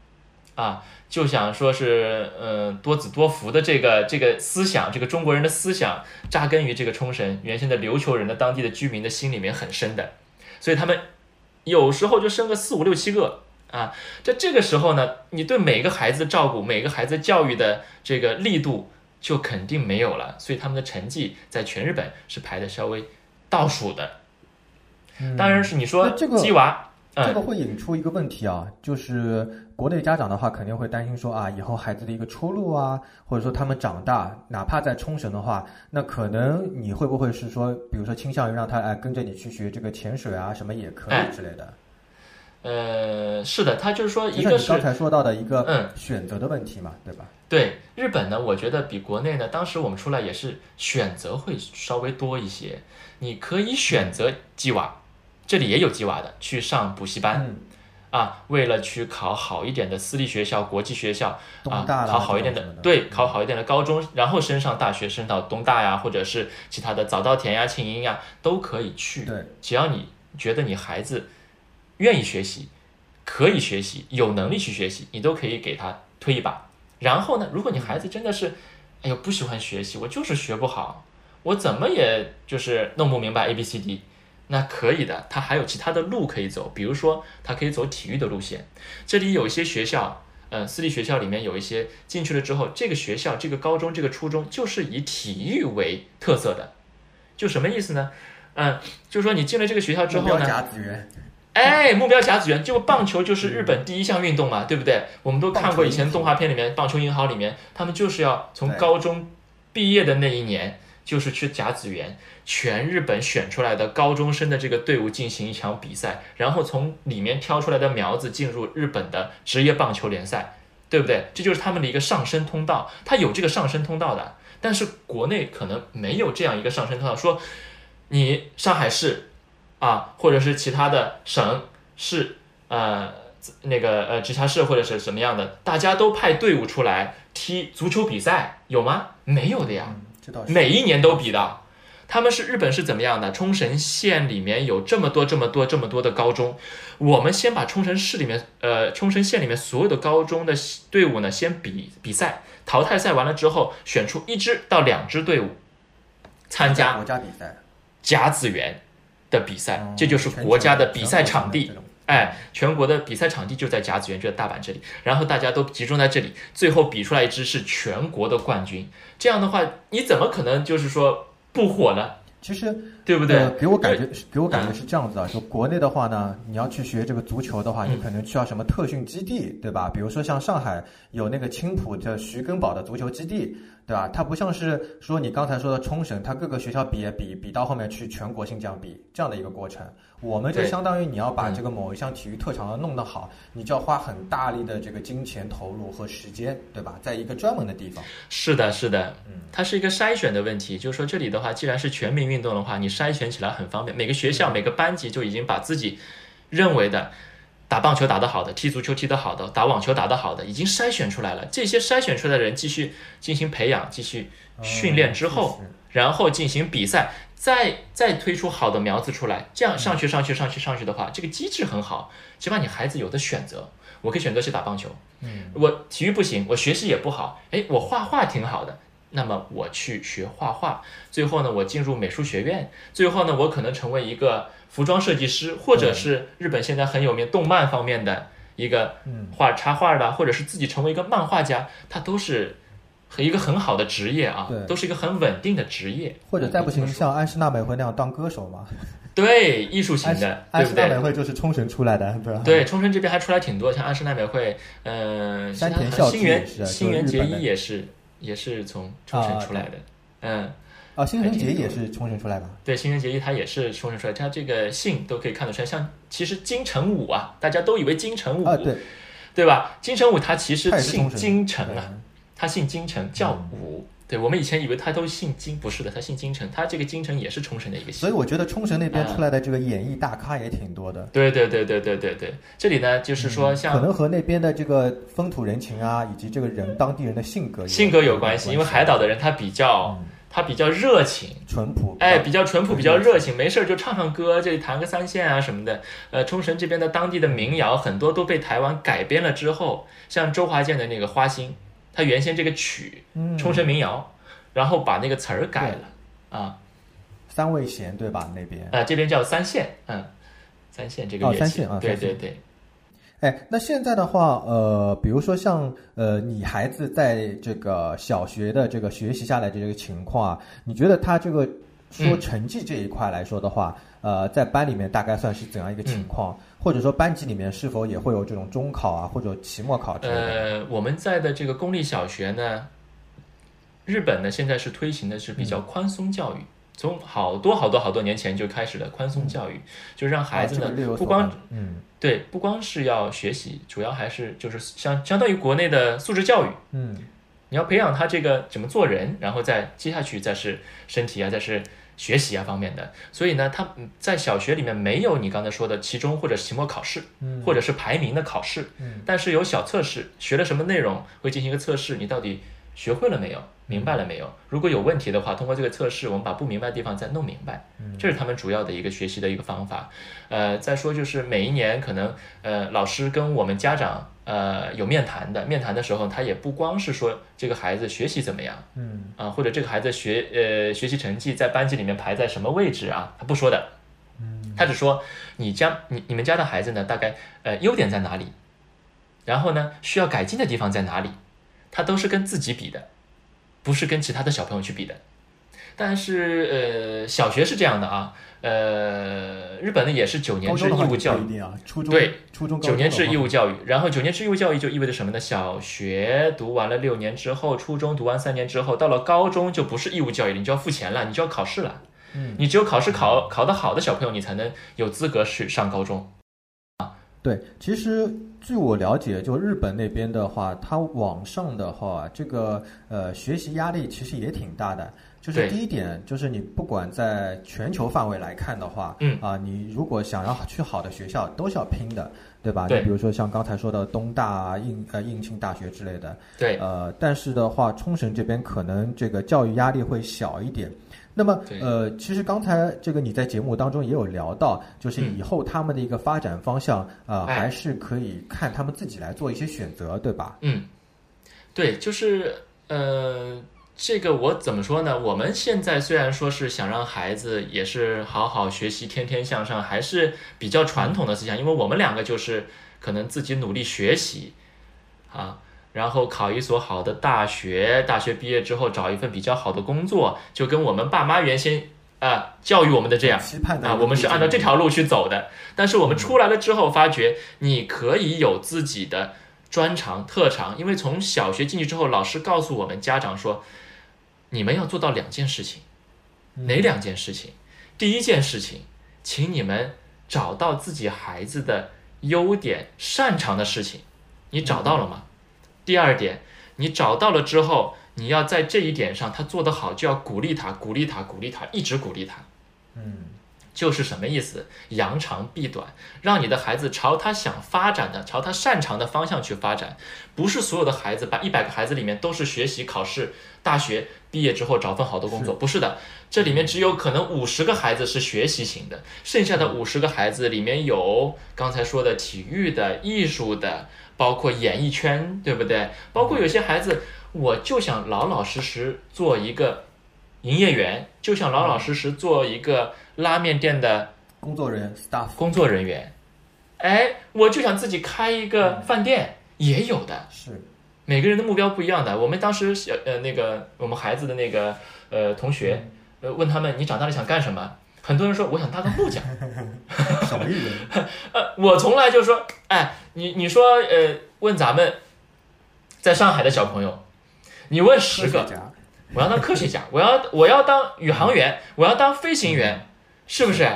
[SPEAKER 1] 啊。就想说是，嗯，多子多福的这个这个思想，这个中国人的思想扎根于这个冲绳原先的琉球人的当地的居民的心里面很深的，所以他们有时候就生个四五六七个啊，在这个时候呢，你对每个孩子的照顾，每个孩子教育的这个力度就肯定没有了，所以他们的成绩在全日本是排的稍微倒数的。当然是你说鸡娃。
[SPEAKER 2] 这个会引出一个问题啊，就是国内家长的话肯定会担心说啊，以后孩子的一个出路啊，或者说他们长大，哪怕在冲绳的话，那可能你会不会是说，比如说倾向于让他哎跟着你去学这个潜水啊，什么也可以之类的。
[SPEAKER 1] 呃，是的，他就是说一个是
[SPEAKER 2] 刚才说到的一个嗯选择的问题嘛，对吧？
[SPEAKER 1] 对，日本呢，我觉得比国内呢，当时我们出来也是选择会稍微多一些，你可以选择鸡娃。这里也有鸡娃的去上补习班，啊，为了去考好一点的私立学校、国际学校啊，考好一点的，对，考好一点的高中，然后升上大学，升到东大呀，或者是其他的早稻田呀、庆英呀，都可以去。
[SPEAKER 2] 对，
[SPEAKER 1] 只要你觉得你孩子愿意学习，可以学习，有能力去学习，你都可以给他推一把。然后呢，如果你孩子真的是，哎呦不喜欢学习，我就是学不好，我怎么也就是弄不明白 A B C D。那可以的，他还有其他的路可以走，比如说他可以走体育的路线。这里有一些学校，呃，私立学校里面有一些进去了之后，这个学校、这个高中、这个初中就是以体育为特色的。就什么意思呢？嗯，就是说你进了这个学校之后呢，
[SPEAKER 2] 甲子园，
[SPEAKER 1] 哎，目标甲子园，就棒球就是日本第一项运动嘛，对不对？我们都看过以前动画片里面《棒球银行》里面，他们就是要从高中毕业的那一年，就是去甲子园。全日本选出来的高中生的这个队伍进行一场比赛，然后从里面挑出来的苗子进入日本的职业棒球联赛，对不对？这就是他们的一个上升通道，他有这个上升通道的。但是国内可能没有这样一个上升通道，说你上海市啊，或者是其他的省市，呃，那个呃直辖市或者是什么样的，大家都派队伍出来踢足球比赛，有吗？没有的呀，每一年都比的。他们是日本是怎么样的？冲绳县里面有这么多这么多这么多的高中，我们先把冲绳市里面呃冲绳县里面所有的高中的队伍呢先比比赛，淘汰赛完了之后选出一支到两支队伍参加
[SPEAKER 2] 国家比赛，
[SPEAKER 1] 甲子园的比赛，这就是国家的比赛场地。哎，全国的比赛场地就在甲子园，就在大阪这里，然后大家都集中在这里，最后比出来一支是全国的冠军。这样的话，你怎么可能就是说？不火呢，
[SPEAKER 2] 其实
[SPEAKER 1] 对不对？
[SPEAKER 2] 给我感觉，给我感觉是这样子啊。就国内的话呢，你要去学这个足球的话，你可能需要什么特训基地，对吧？比如说像上海有那个青浦的徐根宝的足球基地。对吧？它不像是说你刚才说的冲绳，它各个学校比比比到后面去全国性这样比这样的一个过程。我们就相当于你要把这个某一项体育特长弄得好，你就要花很大力的这个金钱投入和时间，对吧？在一个专门的地方。
[SPEAKER 1] 是的，是的，嗯，它是一个筛选的问题。就是说这里的话，既然是全民运动的话，你筛选起来很方便。每个学校、每个班级就已经把自己认为的。打棒球打得好的，踢足球踢得好的，打网球打得好的，已经筛选出来了。这些筛选出来的人继续进行培养，继续训练之后，然后进行比赛，再再推出好的苗子出来，这样上去上去上去上去的话，这个机制很好，起码你孩子有的选择。我可以选择去打棒球，嗯，我体育不行，我学习也不好，哎，我画画挺好的。那么我去学画画，最后呢，我进入美术学院，最后呢，我可能成为一个服装设计师，或者是日本现在很有名动漫方面的一个画插画的，或者是自己成为一个漫画家，他都是一个很好的职业啊，都是一个很稳定的职业。
[SPEAKER 2] 或者再不行，像安室奈美惠那样当歌手嘛？
[SPEAKER 1] 对，艺术型的，
[SPEAKER 2] 安室奈美惠就是冲绳出来的，对吧？
[SPEAKER 1] 对，冲绳这边还出来挺多，像安室奈美惠，嗯，
[SPEAKER 2] 山田孝
[SPEAKER 1] 之也是，新垣结衣也是。也是从冲绳出来的，嗯，
[SPEAKER 2] 啊，新垣结衣也是冲绳出来的。
[SPEAKER 1] 对，新垣结衣他也是冲绳出来，他这个姓都可以看得出来。像其实金城武啊，大家都以为金城武，啊
[SPEAKER 2] 对，
[SPEAKER 1] 对吧？金城武他其实姓金城啊，他姓金城，叫武。对我们以前以为他都姓金，不是的，他姓金城，他这个金城也是冲绳的一个姓。
[SPEAKER 2] 所以我觉得冲绳那边出来的这个演艺大咖也挺多的。
[SPEAKER 1] 对对对对对对对，这里呢就是说像
[SPEAKER 2] 可能和那边的这个风土人情啊，以及这个人当地人的性格
[SPEAKER 1] 性格有关系，因为海岛的人他比较他比较热情
[SPEAKER 2] 淳朴，
[SPEAKER 1] 哎，比较淳朴，比较热情，没事儿就唱唱歌，这里弹个三线啊什么的。呃，冲绳这边的当地的民谣很多都被台湾改编了之后，像周华健的那个《花心》，他原先这个曲冲绳民谣。然后把那个词儿改了啊，
[SPEAKER 2] 三味弦对吧？那边
[SPEAKER 1] 啊，这边叫三线，嗯，三线这个乐
[SPEAKER 2] 器，三线啊，
[SPEAKER 1] 对对对。
[SPEAKER 2] 哎，那现在的话，呃，比如说像呃，你孩子在这个小学的这个学习下来的这个情况啊，你觉得他这个说成绩这一块来说的话，呃，在班里面大概算是怎样一个情况？或者说班级里面是否也会有这种中考啊，或者期末考之类的？
[SPEAKER 1] 呃，我们在的这个公立小学呢。日本呢，现在是推行的是比较宽松教育，从好多好多好多年前就开始了宽松教育，就是让孩子呢不光嗯。对，不光是要学习，主要还是就是相相当于国内的素质教育，
[SPEAKER 2] 嗯，
[SPEAKER 1] 你要培养他这个怎么做人，然后再接下去再是身体啊，再是学习啊方面的。所以呢，他在小学里面没有你刚才说的期中或者期末考试，或者是排名的考试，但是有小测试，学了什么内容会进行一个测试，你到底学会了没有？明白了没有？如果有问题的话，通过这个测试，我们把不明白的地方再弄明白。这是他们主要的一个学习的一个方法。呃，再说就是每一年可能呃老师跟我们家长呃有面谈的，面谈的时候他也不光是说这个孩子学习怎么样，
[SPEAKER 2] 嗯
[SPEAKER 1] 啊或者这个孩子学呃学习成绩在班级里面排在什么位置啊，他不说的，
[SPEAKER 2] 嗯，
[SPEAKER 1] 他只说你家你你们家的孩子呢大概呃优点在哪里，然后呢需要改进的地方在哪里，他都是跟自己比的。不是跟其他的小朋友去比的，但是呃，小学是这样的啊，呃，日本呢也是九年制义务教育，对，
[SPEAKER 2] 初中
[SPEAKER 1] 九年制义务教育，然后九年制义务教育就意味着什么呢？小学读完了六年之后，初中读完三年之后，到了高中就不是义务教育了，你就要付钱了，你就要考试了，
[SPEAKER 2] 嗯，
[SPEAKER 1] 你只有考试考考得好的小朋友，你才能有资格去上高中。
[SPEAKER 2] 对，其实据我了解，就日本那边的话，它网上的话，这个呃学习压力其实也挺大的。就是第一点，就是你不管在全球范围来看的话，
[SPEAKER 1] 嗯
[SPEAKER 2] 啊，你如果想要去好的学校，都是要拼的，对吧？
[SPEAKER 1] 对。
[SPEAKER 2] 你比如说像刚才说的东大啊、应呃应庆大学之类的，
[SPEAKER 1] 对。
[SPEAKER 2] 呃，但是的话，冲绳这边可能这个教育压力会小一点。那么，呃，其实刚才这个你在节目当中也有聊到，就是以后他们的一个发展方向，呃，还是可以看他们自己来做一些选择，对吧？
[SPEAKER 1] 嗯，对，就是呃，这个我怎么说呢？我们现在虽然说是想让孩子也是好好学习，天天向上，还是比较传统的思想，因为我们两个就是可能自己努力学习，啊。然后考一所好的大学，大学毕业之后找一份比较好的工作，就跟我们爸妈原先啊教育我们的这样啊，我们是按照这条路去走的。但是我们出来了之后，发觉你可以有自己的专长特长，因为从小学进去之后，老师告诉我们家长说，你们要做到两件事情，哪两件事情？第一件事情，请你们找到自己孩子的优点、擅长的事情，你找到了吗？第二点，你找到了之后，你要在这一点上他做得好，就要鼓励他，鼓励他，鼓励他，一直鼓励他。
[SPEAKER 2] 嗯，
[SPEAKER 1] 就是什么意思？扬长避短，让你的孩子朝他想发展的、朝他擅长的方向去发展。不是所有的孩子，把一百个孩子里面都是学习、考试、大学毕业之后找份好的工作，不是的。这里面只有可能五十个孩子是学习型的，剩下的五十个孩子里面有刚才说的体育的、艺术的。包括演艺圈，对不对？包括有些孩子，我就想老老实实做一个营业员，就想老老实实做一个拉面店的
[SPEAKER 2] 工作人员 staff
[SPEAKER 1] 工作人员。哎，我就想自己开一个饭店，也有的。
[SPEAKER 2] 是，
[SPEAKER 1] 每个人的目标不一样的。我们当时小呃那个我们孩子的那个呃同学呃问他们你长大了想干什么？很多人说我想当个木匠，
[SPEAKER 2] 什么意思？
[SPEAKER 1] 呃，我从来就说，哎，你你说，呃，问咱们在上海的小朋友，你问十个，我要当科学家，我要我要当宇航员，我要当飞行员，是不是？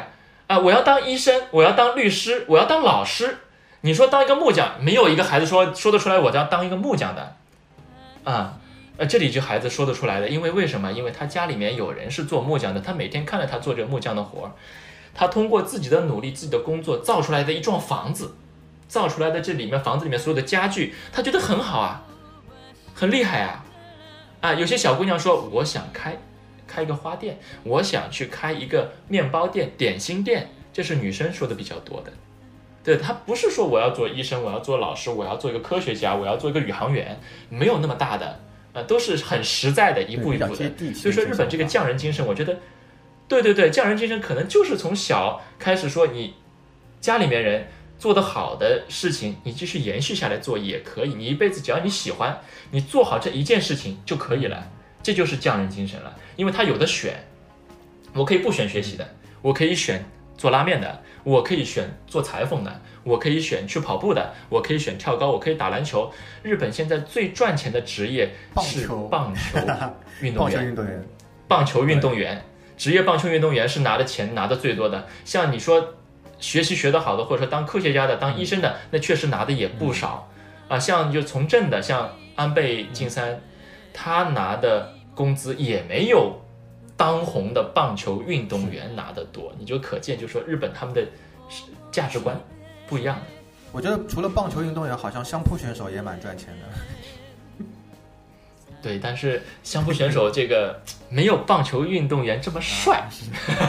[SPEAKER 1] 啊，我要当医生，我要当律师，我要当老师。你说当一个木匠，没有一个孩子说说得出来，我要当一个木匠的，啊。呃，这里就孩子说得出来的，因为为什么？因为他家里面有人是做木匠的，他每天看着他做着木匠的活儿，他通过自己的努力、自己的工作造出来的一幢房子，造出来的这里面房子里面所有的家具，他觉得很好啊，很厉害啊，啊，有些小姑娘说，我想开开一个花店，我想去开一个面包店、点心店，这是女生说的比较多的，对她不是说我要做医生，我要做老师，我要做一个科学家，我要做一个宇航员，没有那么大的。啊，都是很实在的，一步一步的。所以说，日本这个匠人精神，我觉得，对对对，匠人精神可能就是从小开始说，你家里面人做得好的事情，你继续延续下来做也可以。你一辈子只要你喜欢，你做好这一件事情就可以了，这就是匠人精神了。因为他有的选，我可以不选学习的，我可以选做拉面的，我可以选做裁缝的。我可以选去跑步的，我可以选跳高，我可以打篮球。日本现在最赚钱的职业是棒球运动员。棒球运动员，职业棒球运动员是拿的钱拿的最多的。像你说学习学得好的，或者说当科学家的、当医生的，那确实拿的也不少啊。像就从政的，像安倍晋三，他拿的工资也没有当红的棒球运动员拿的多。你就可见，就说日本他们的价值观。不一样的，
[SPEAKER 2] 我觉得除了棒球运动员，好像相扑选手也蛮赚钱的。
[SPEAKER 1] 对，但是相扑选手这个没有棒球运动员这么帅。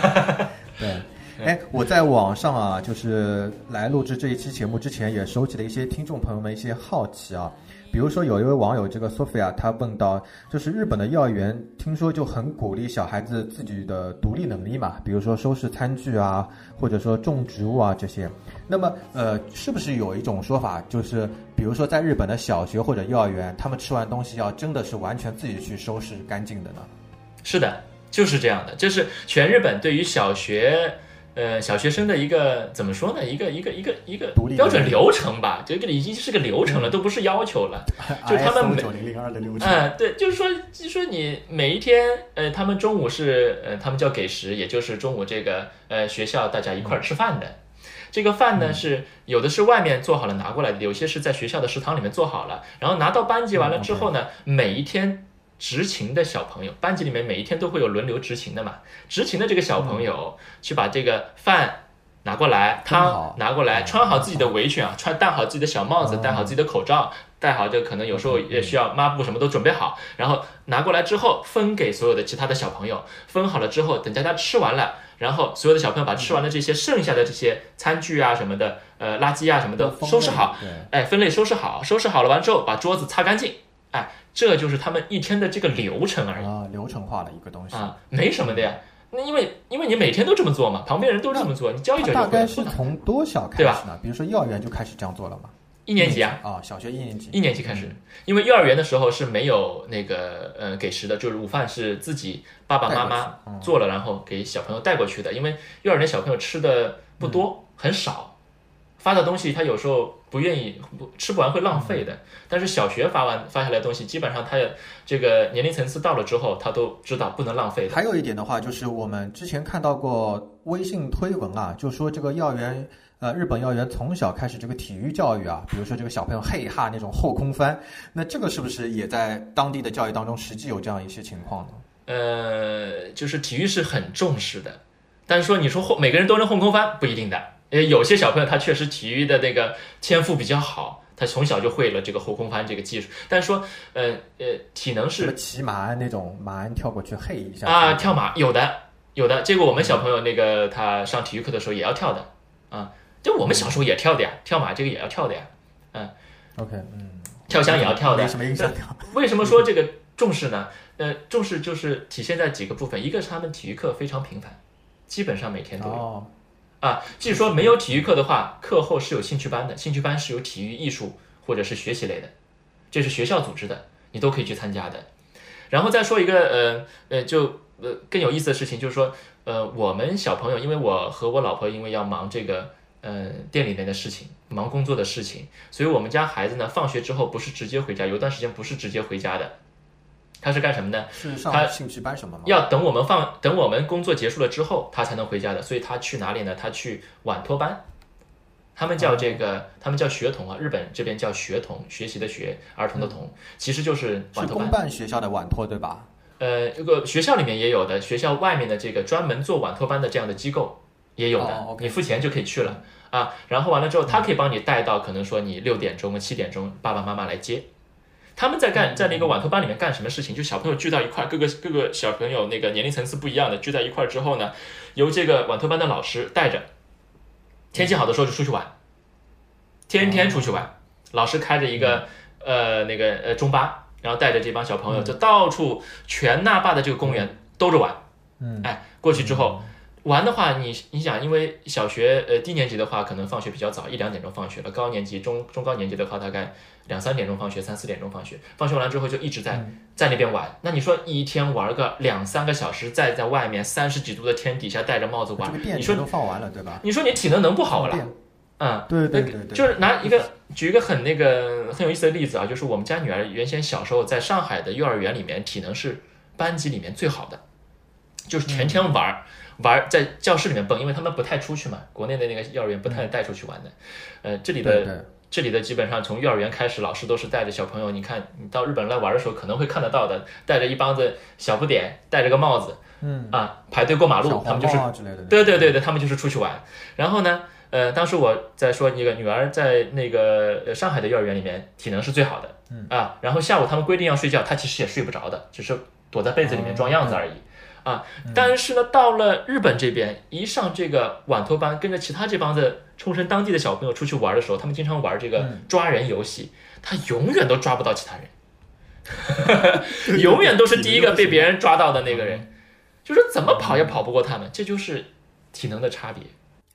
[SPEAKER 2] 对，哎，我在网上啊，就是来录制这一期节目之前，也收集了一些听众朋友们一些好奇啊。比如说，有一位网友这个 Sophia，他问到，就是日本的幼儿园听说就很鼓励小孩子自己的独立能力嘛，比如说收拾餐具啊，或者说种植物啊这些。那么，呃，是不是有一种说法，就是比如说在日本的小学或者幼儿园，他们吃完东西要真的是完全自己去收拾干净的呢？
[SPEAKER 1] 是的，就是这样的，就是全日本对于小学。呃，小学生的一个怎么说呢？一个一个一个一个标准流程吧，这个已经是个流程了，都不是要求了。就他们
[SPEAKER 2] 九零零二的流程。
[SPEAKER 1] 嗯，对，就是说，就是说你每一天，呃，他们中午是呃，他们叫给食，也就是中午这个呃学校大家一块儿吃饭的。这个饭呢是有的是外面做好了拿过来的，有些是在学校的食堂里面做好了，然后拿到班级完了之后呢，每一天执勤的小朋友，班级里面每一天都会有轮流执勤的嘛，执勤的这个小朋友去把这个饭。拿过来，汤拿过来，穿好自己的围裙啊，穿戴好自己的小帽子，戴好自己的口罩，戴好这可能有时候也需要抹布什么都准备好，然后拿过来之后分给所有的其他的小朋友，分好了之后等大家吃完了，然后所有的小朋友把吃完的这些剩下的这些餐具啊什么的，呃垃圾啊什么的收拾好，哎分类收拾好，收拾好了完之后把桌子擦干净，哎这就是他们一天的这个流程而已
[SPEAKER 2] 啊，流程化的一个东西
[SPEAKER 1] 啊，没什么的呀。那因为因为你每天都这么做嘛，旁边人都这么做，你教一教就
[SPEAKER 2] 大概是从多小开始呢？比如说幼儿园就开始这样做了吗？
[SPEAKER 1] 一年级啊？
[SPEAKER 2] 啊，小学一年级。
[SPEAKER 1] 一年级开始，因为幼儿园的时候是没有那个呃给食的，就是午饭是自己爸爸妈妈做了，然后给小朋友带过去的。因为幼儿园小朋友吃的不多，很少，发的东西他有时候。不愿意不吃不完会浪费的，但是小学发完发下来的东西，基本上他这个年龄层次到了之后，他都知道不能浪费。
[SPEAKER 2] 还有一点的话，就是我们之前看到过微信推文啊，就说这个幼儿园，呃，日本幼儿园从小开始这个体育教育啊，比如说这个小朋友嘿哈那种后空翻，那这个是不是也在当地的教育当中实际有这样一些情况呢？
[SPEAKER 1] 呃，就是体育是很重视的，但是说你说后每个人都能后空翻不一定的。呃，有些小朋友他确实体育的那个天赋比较好，他从小就会了这个后空翻这个技术。但是说，呃呃，体能是
[SPEAKER 2] 骑马鞍那种马鞍跳过去嘿一下
[SPEAKER 1] 啊，跳马有的有的。结果我们小朋友那个他上体育课的时候也要跳的啊，就我们小时候也跳的呀，跳马这个也要跳的呀，嗯
[SPEAKER 2] ，OK，嗯，
[SPEAKER 1] 跳箱也要跳的。
[SPEAKER 2] 什么印象。
[SPEAKER 1] 为什么说 这个重视呢？呃，重视就是体现在几个部分，一个是他们体育课非常频繁，基本上每天都有。啊，即使说没有体育课的话，课后是有兴趣班的，兴趣班是有体育、艺术或者是学习类的，这是学校组织的，你都可以去参加的。然后再说一个，呃呃，就呃更有意思的事情，就是说，呃，我们小朋友，因为我和我老婆因为要忙这个，呃，店里面的事情，忙工作的事情，所以我们家孩子呢，放学之后不是直接回家，有段时间不是直接回家的。他是干什么的？
[SPEAKER 2] 是上兴趣班什么吗？
[SPEAKER 1] 要等我们放，等我们工作结束了之后，他才能回家的。所以他去哪里呢？他去晚托班，他们叫这个，他们叫学童啊。日本这边叫学童，学习的学，儿童的童，其实就是晚托班。
[SPEAKER 2] 公办学校的晚托对吧？
[SPEAKER 1] 呃，这个学校里面也有的，学校外面的这个专门做晚托班的这样的机构也有的，你付钱就可以去了啊。然后完了之后，他可以帮你带到，可能说你六点钟、七点钟，爸爸妈妈来接。他们在干在那个晚托班里面干什么事情？就小朋友聚到一块，各个各个小朋友那个年龄层次不一样的聚在一块之后呢，由这个晚托班的老师带着，天气好的时候就出去玩，天天出去玩，老师开着一个呃那个呃中巴，然后带着这帮小朋友就到处全那霸的这个公园兜着玩，
[SPEAKER 2] 嗯，
[SPEAKER 1] 哎，过去之后。玩的话，你你想，因为小学呃低年级的话，可能放学比较早，一两点钟放学了；高年级、中中高年级的话，大概两三点钟放学，三四点钟放学。放学完了之后，就一直在在那边玩。那你说一天玩个两三个小时，再在外面三十几度的天底下戴着帽子玩，你说
[SPEAKER 2] 都放完了对吧？
[SPEAKER 1] 你说你体能能不好了？
[SPEAKER 2] 嗯，对对对，
[SPEAKER 1] 就是拿一个举一个很那个很有意思的例子啊，就是我们家女儿原先小时候在上海的幼儿园里面，体能是班级里面最好的，就是天天玩。玩在教室里面蹦，因为他们不太出去嘛。国内的那个幼儿园不太带出去玩的。呃，这里的这里的基本上从幼儿园开始，老师都是带着小朋友。你看，你到日本来玩的时候，可能会看得到的，带着一帮子小不点，戴着个帽子，
[SPEAKER 2] 嗯
[SPEAKER 1] 啊，排队过马路，他们就是对对对对，他们就是出去玩。然后呢，呃，当时我在说那个女儿在那个上海的幼儿园里面体能是最好的，
[SPEAKER 2] 嗯
[SPEAKER 1] 啊，然后下午他们规定要睡觉，她其实也睡不着的，只是躲在被子里面装样子而已。啊，但是呢，到了日本这边，一上这个晚托班，跟着其他这帮子冲绳当地的小朋友出去玩的时候，他们经常玩这个抓人游戏，他永远都抓不到其他人，永远都是第一个被别人抓到的那个人，就是怎么跑也跑不过他们，这就是体能的差别。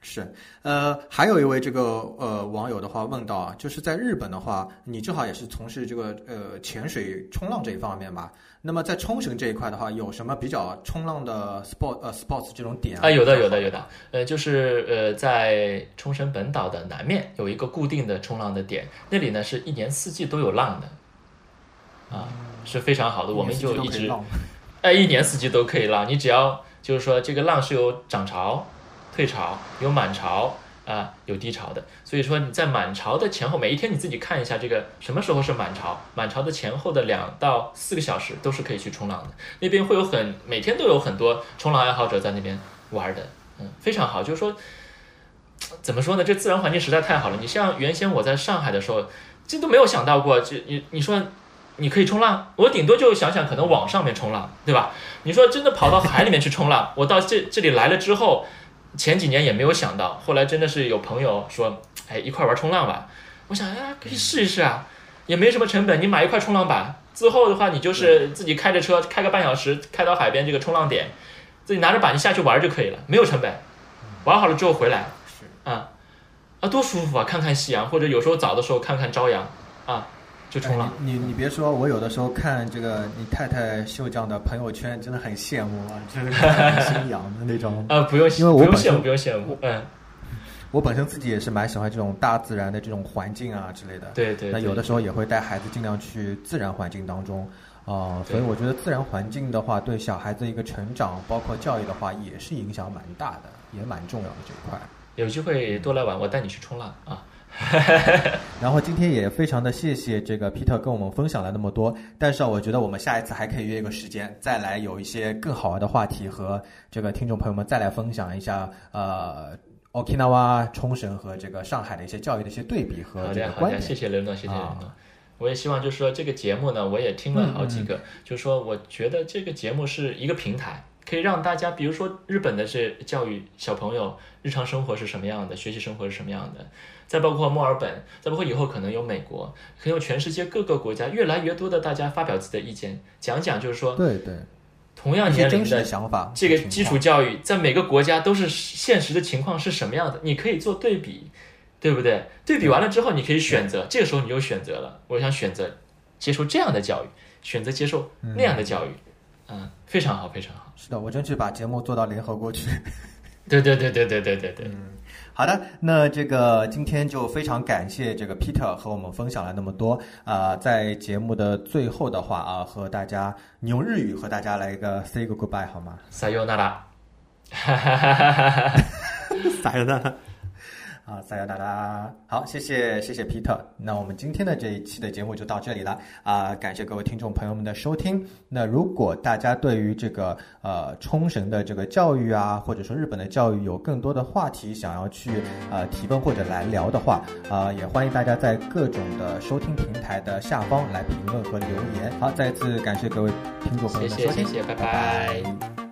[SPEAKER 2] 是，呃，还有一位这个呃网友的话问到啊，就是在日本的话，你正好也是从事这个呃潜水冲浪这一方面吧？那么在冲绳这一块的话，有什么比较冲浪的 sport 呃 sports 这种点
[SPEAKER 1] 啊？有的，有的，有的。呃，就是呃在冲绳本岛的南面有一个固定的冲浪的点，那里呢是一年四季都有浪的，啊，是非常好的。我们就一直 哎一年四季都可以浪，你只要就是说这个浪是有涨潮。退潮有满潮，啊有低潮的。所以说你在满潮的前后，每一天你自己看一下这个什么时候是满潮，满潮的前后的两到四个小时都是可以去冲浪的。那边会有很每天都有很多冲浪爱好者在那边玩的，嗯，非常好。就是说，怎么说呢？这自然环境实在太好了。你像原先我在上海的时候，这都没有想到过，这你你说。你可以冲浪，我顶多就想想可能往上面冲浪，对吧？你说真的跑到海里面去冲浪，我到这这里来了之后，前几年也没有想到，后来真的是有朋友说，哎，一块玩冲浪吧。我想，哎，可以试一试啊，也没什么成本，你买一块冲浪板，之后的话你就是自己开着车开个半小时，开到海边这个冲浪点，自己拿着板你下去玩就可以了，没有成本，玩好了之后回来，
[SPEAKER 2] 是。
[SPEAKER 1] 啊，啊多舒服啊，看看夕阳，或者有时候早的时候看看朝阳，啊。就冲浪，
[SPEAKER 2] 你你别说，我有的时候看这个你太太秀这样的朋友圈，真的很羡慕啊，就是 很心痒的那种。
[SPEAKER 1] 啊，不用，
[SPEAKER 2] 因为我
[SPEAKER 1] 本身不用羡慕，嗯，
[SPEAKER 2] 我本身自己也是蛮喜欢这种大自然的这种环境啊之类的。
[SPEAKER 1] 对对。
[SPEAKER 2] 那有的时候也会带孩子尽量去自然环境当中啊，所以我觉得自然环境的话，对小孩子一个成长，包括教育的话，也是影响蛮大的，也蛮重要的这一块。
[SPEAKER 1] 有机会多来玩，我带你去冲浪啊。
[SPEAKER 2] 然后今天也非常的谢谢这个 Peter 跟我们分享了那么多，但是我觉得我们下一次还可以约一个时间，再来有一些更好玩的话题和这个听众朋友们再来分享一下呃，Okinawa 冲绳和这个上海的一些教育的一些对比和这个观点。
[SPEAKER 1] 谢谢雷诺，谢谢雷诺。我也希望就是说这个节目呢，我也听了好几个，就是说我觉得这个节目是一个平台。可以让大家，比如说日本的这教育小朋友日常生活是什么样的，学习生活是什么样的，再包括墨尔本，再包括以后可能有美国，可能有全世界各个国家越来越多的大家发表自己的意见，讲讲就是说，
[SPEAKER 2] 对对，
[SPEAKER 1] 同样年龄
[SPEAKER 2] 的想法，
[SPEAKER 1] 这个基础教育在每个国家都是现实的情况是什么样的，你可以做对比，对不对？对比完了之后，你可以选择，这个时候你就选择了，我想选择接受这样的教育，选择接受那样的教育。嗯，非常好，非常好。
[SPEAKER 2] 是的，我争取把节目做到联合国去。
[SPEAKER 1] 对对对对对对对对。
[SPEAKER 2] 嗯，好的，那这个今天就非常感谢这个 Peter 和我们分享了那么多啊，在节目的最后的话啊，和大家你用日语和大家来一个 say 个 goodbye 好吗
[SPEAKER 1] ？Sayonara。
[SPEAKER 2] 哈哈哈哈哈哈。Sayonara。啊，撒由大家好，谢谢谢谢皮特。那我们今天的这一期的节目就到这里了啊，感谢各位听众朋友们的收听。那如果大家对于这个呃冲绳的这个教育啊，或者说日本的教育有更多的话题想要去呃提问或者来聊的话啊，也欢迎大家在各种的收听平台的下方来评论和留言。好，再次感谢各位听众朋友们的收听，
[SPEAKER 1] 谢谢，拜拜。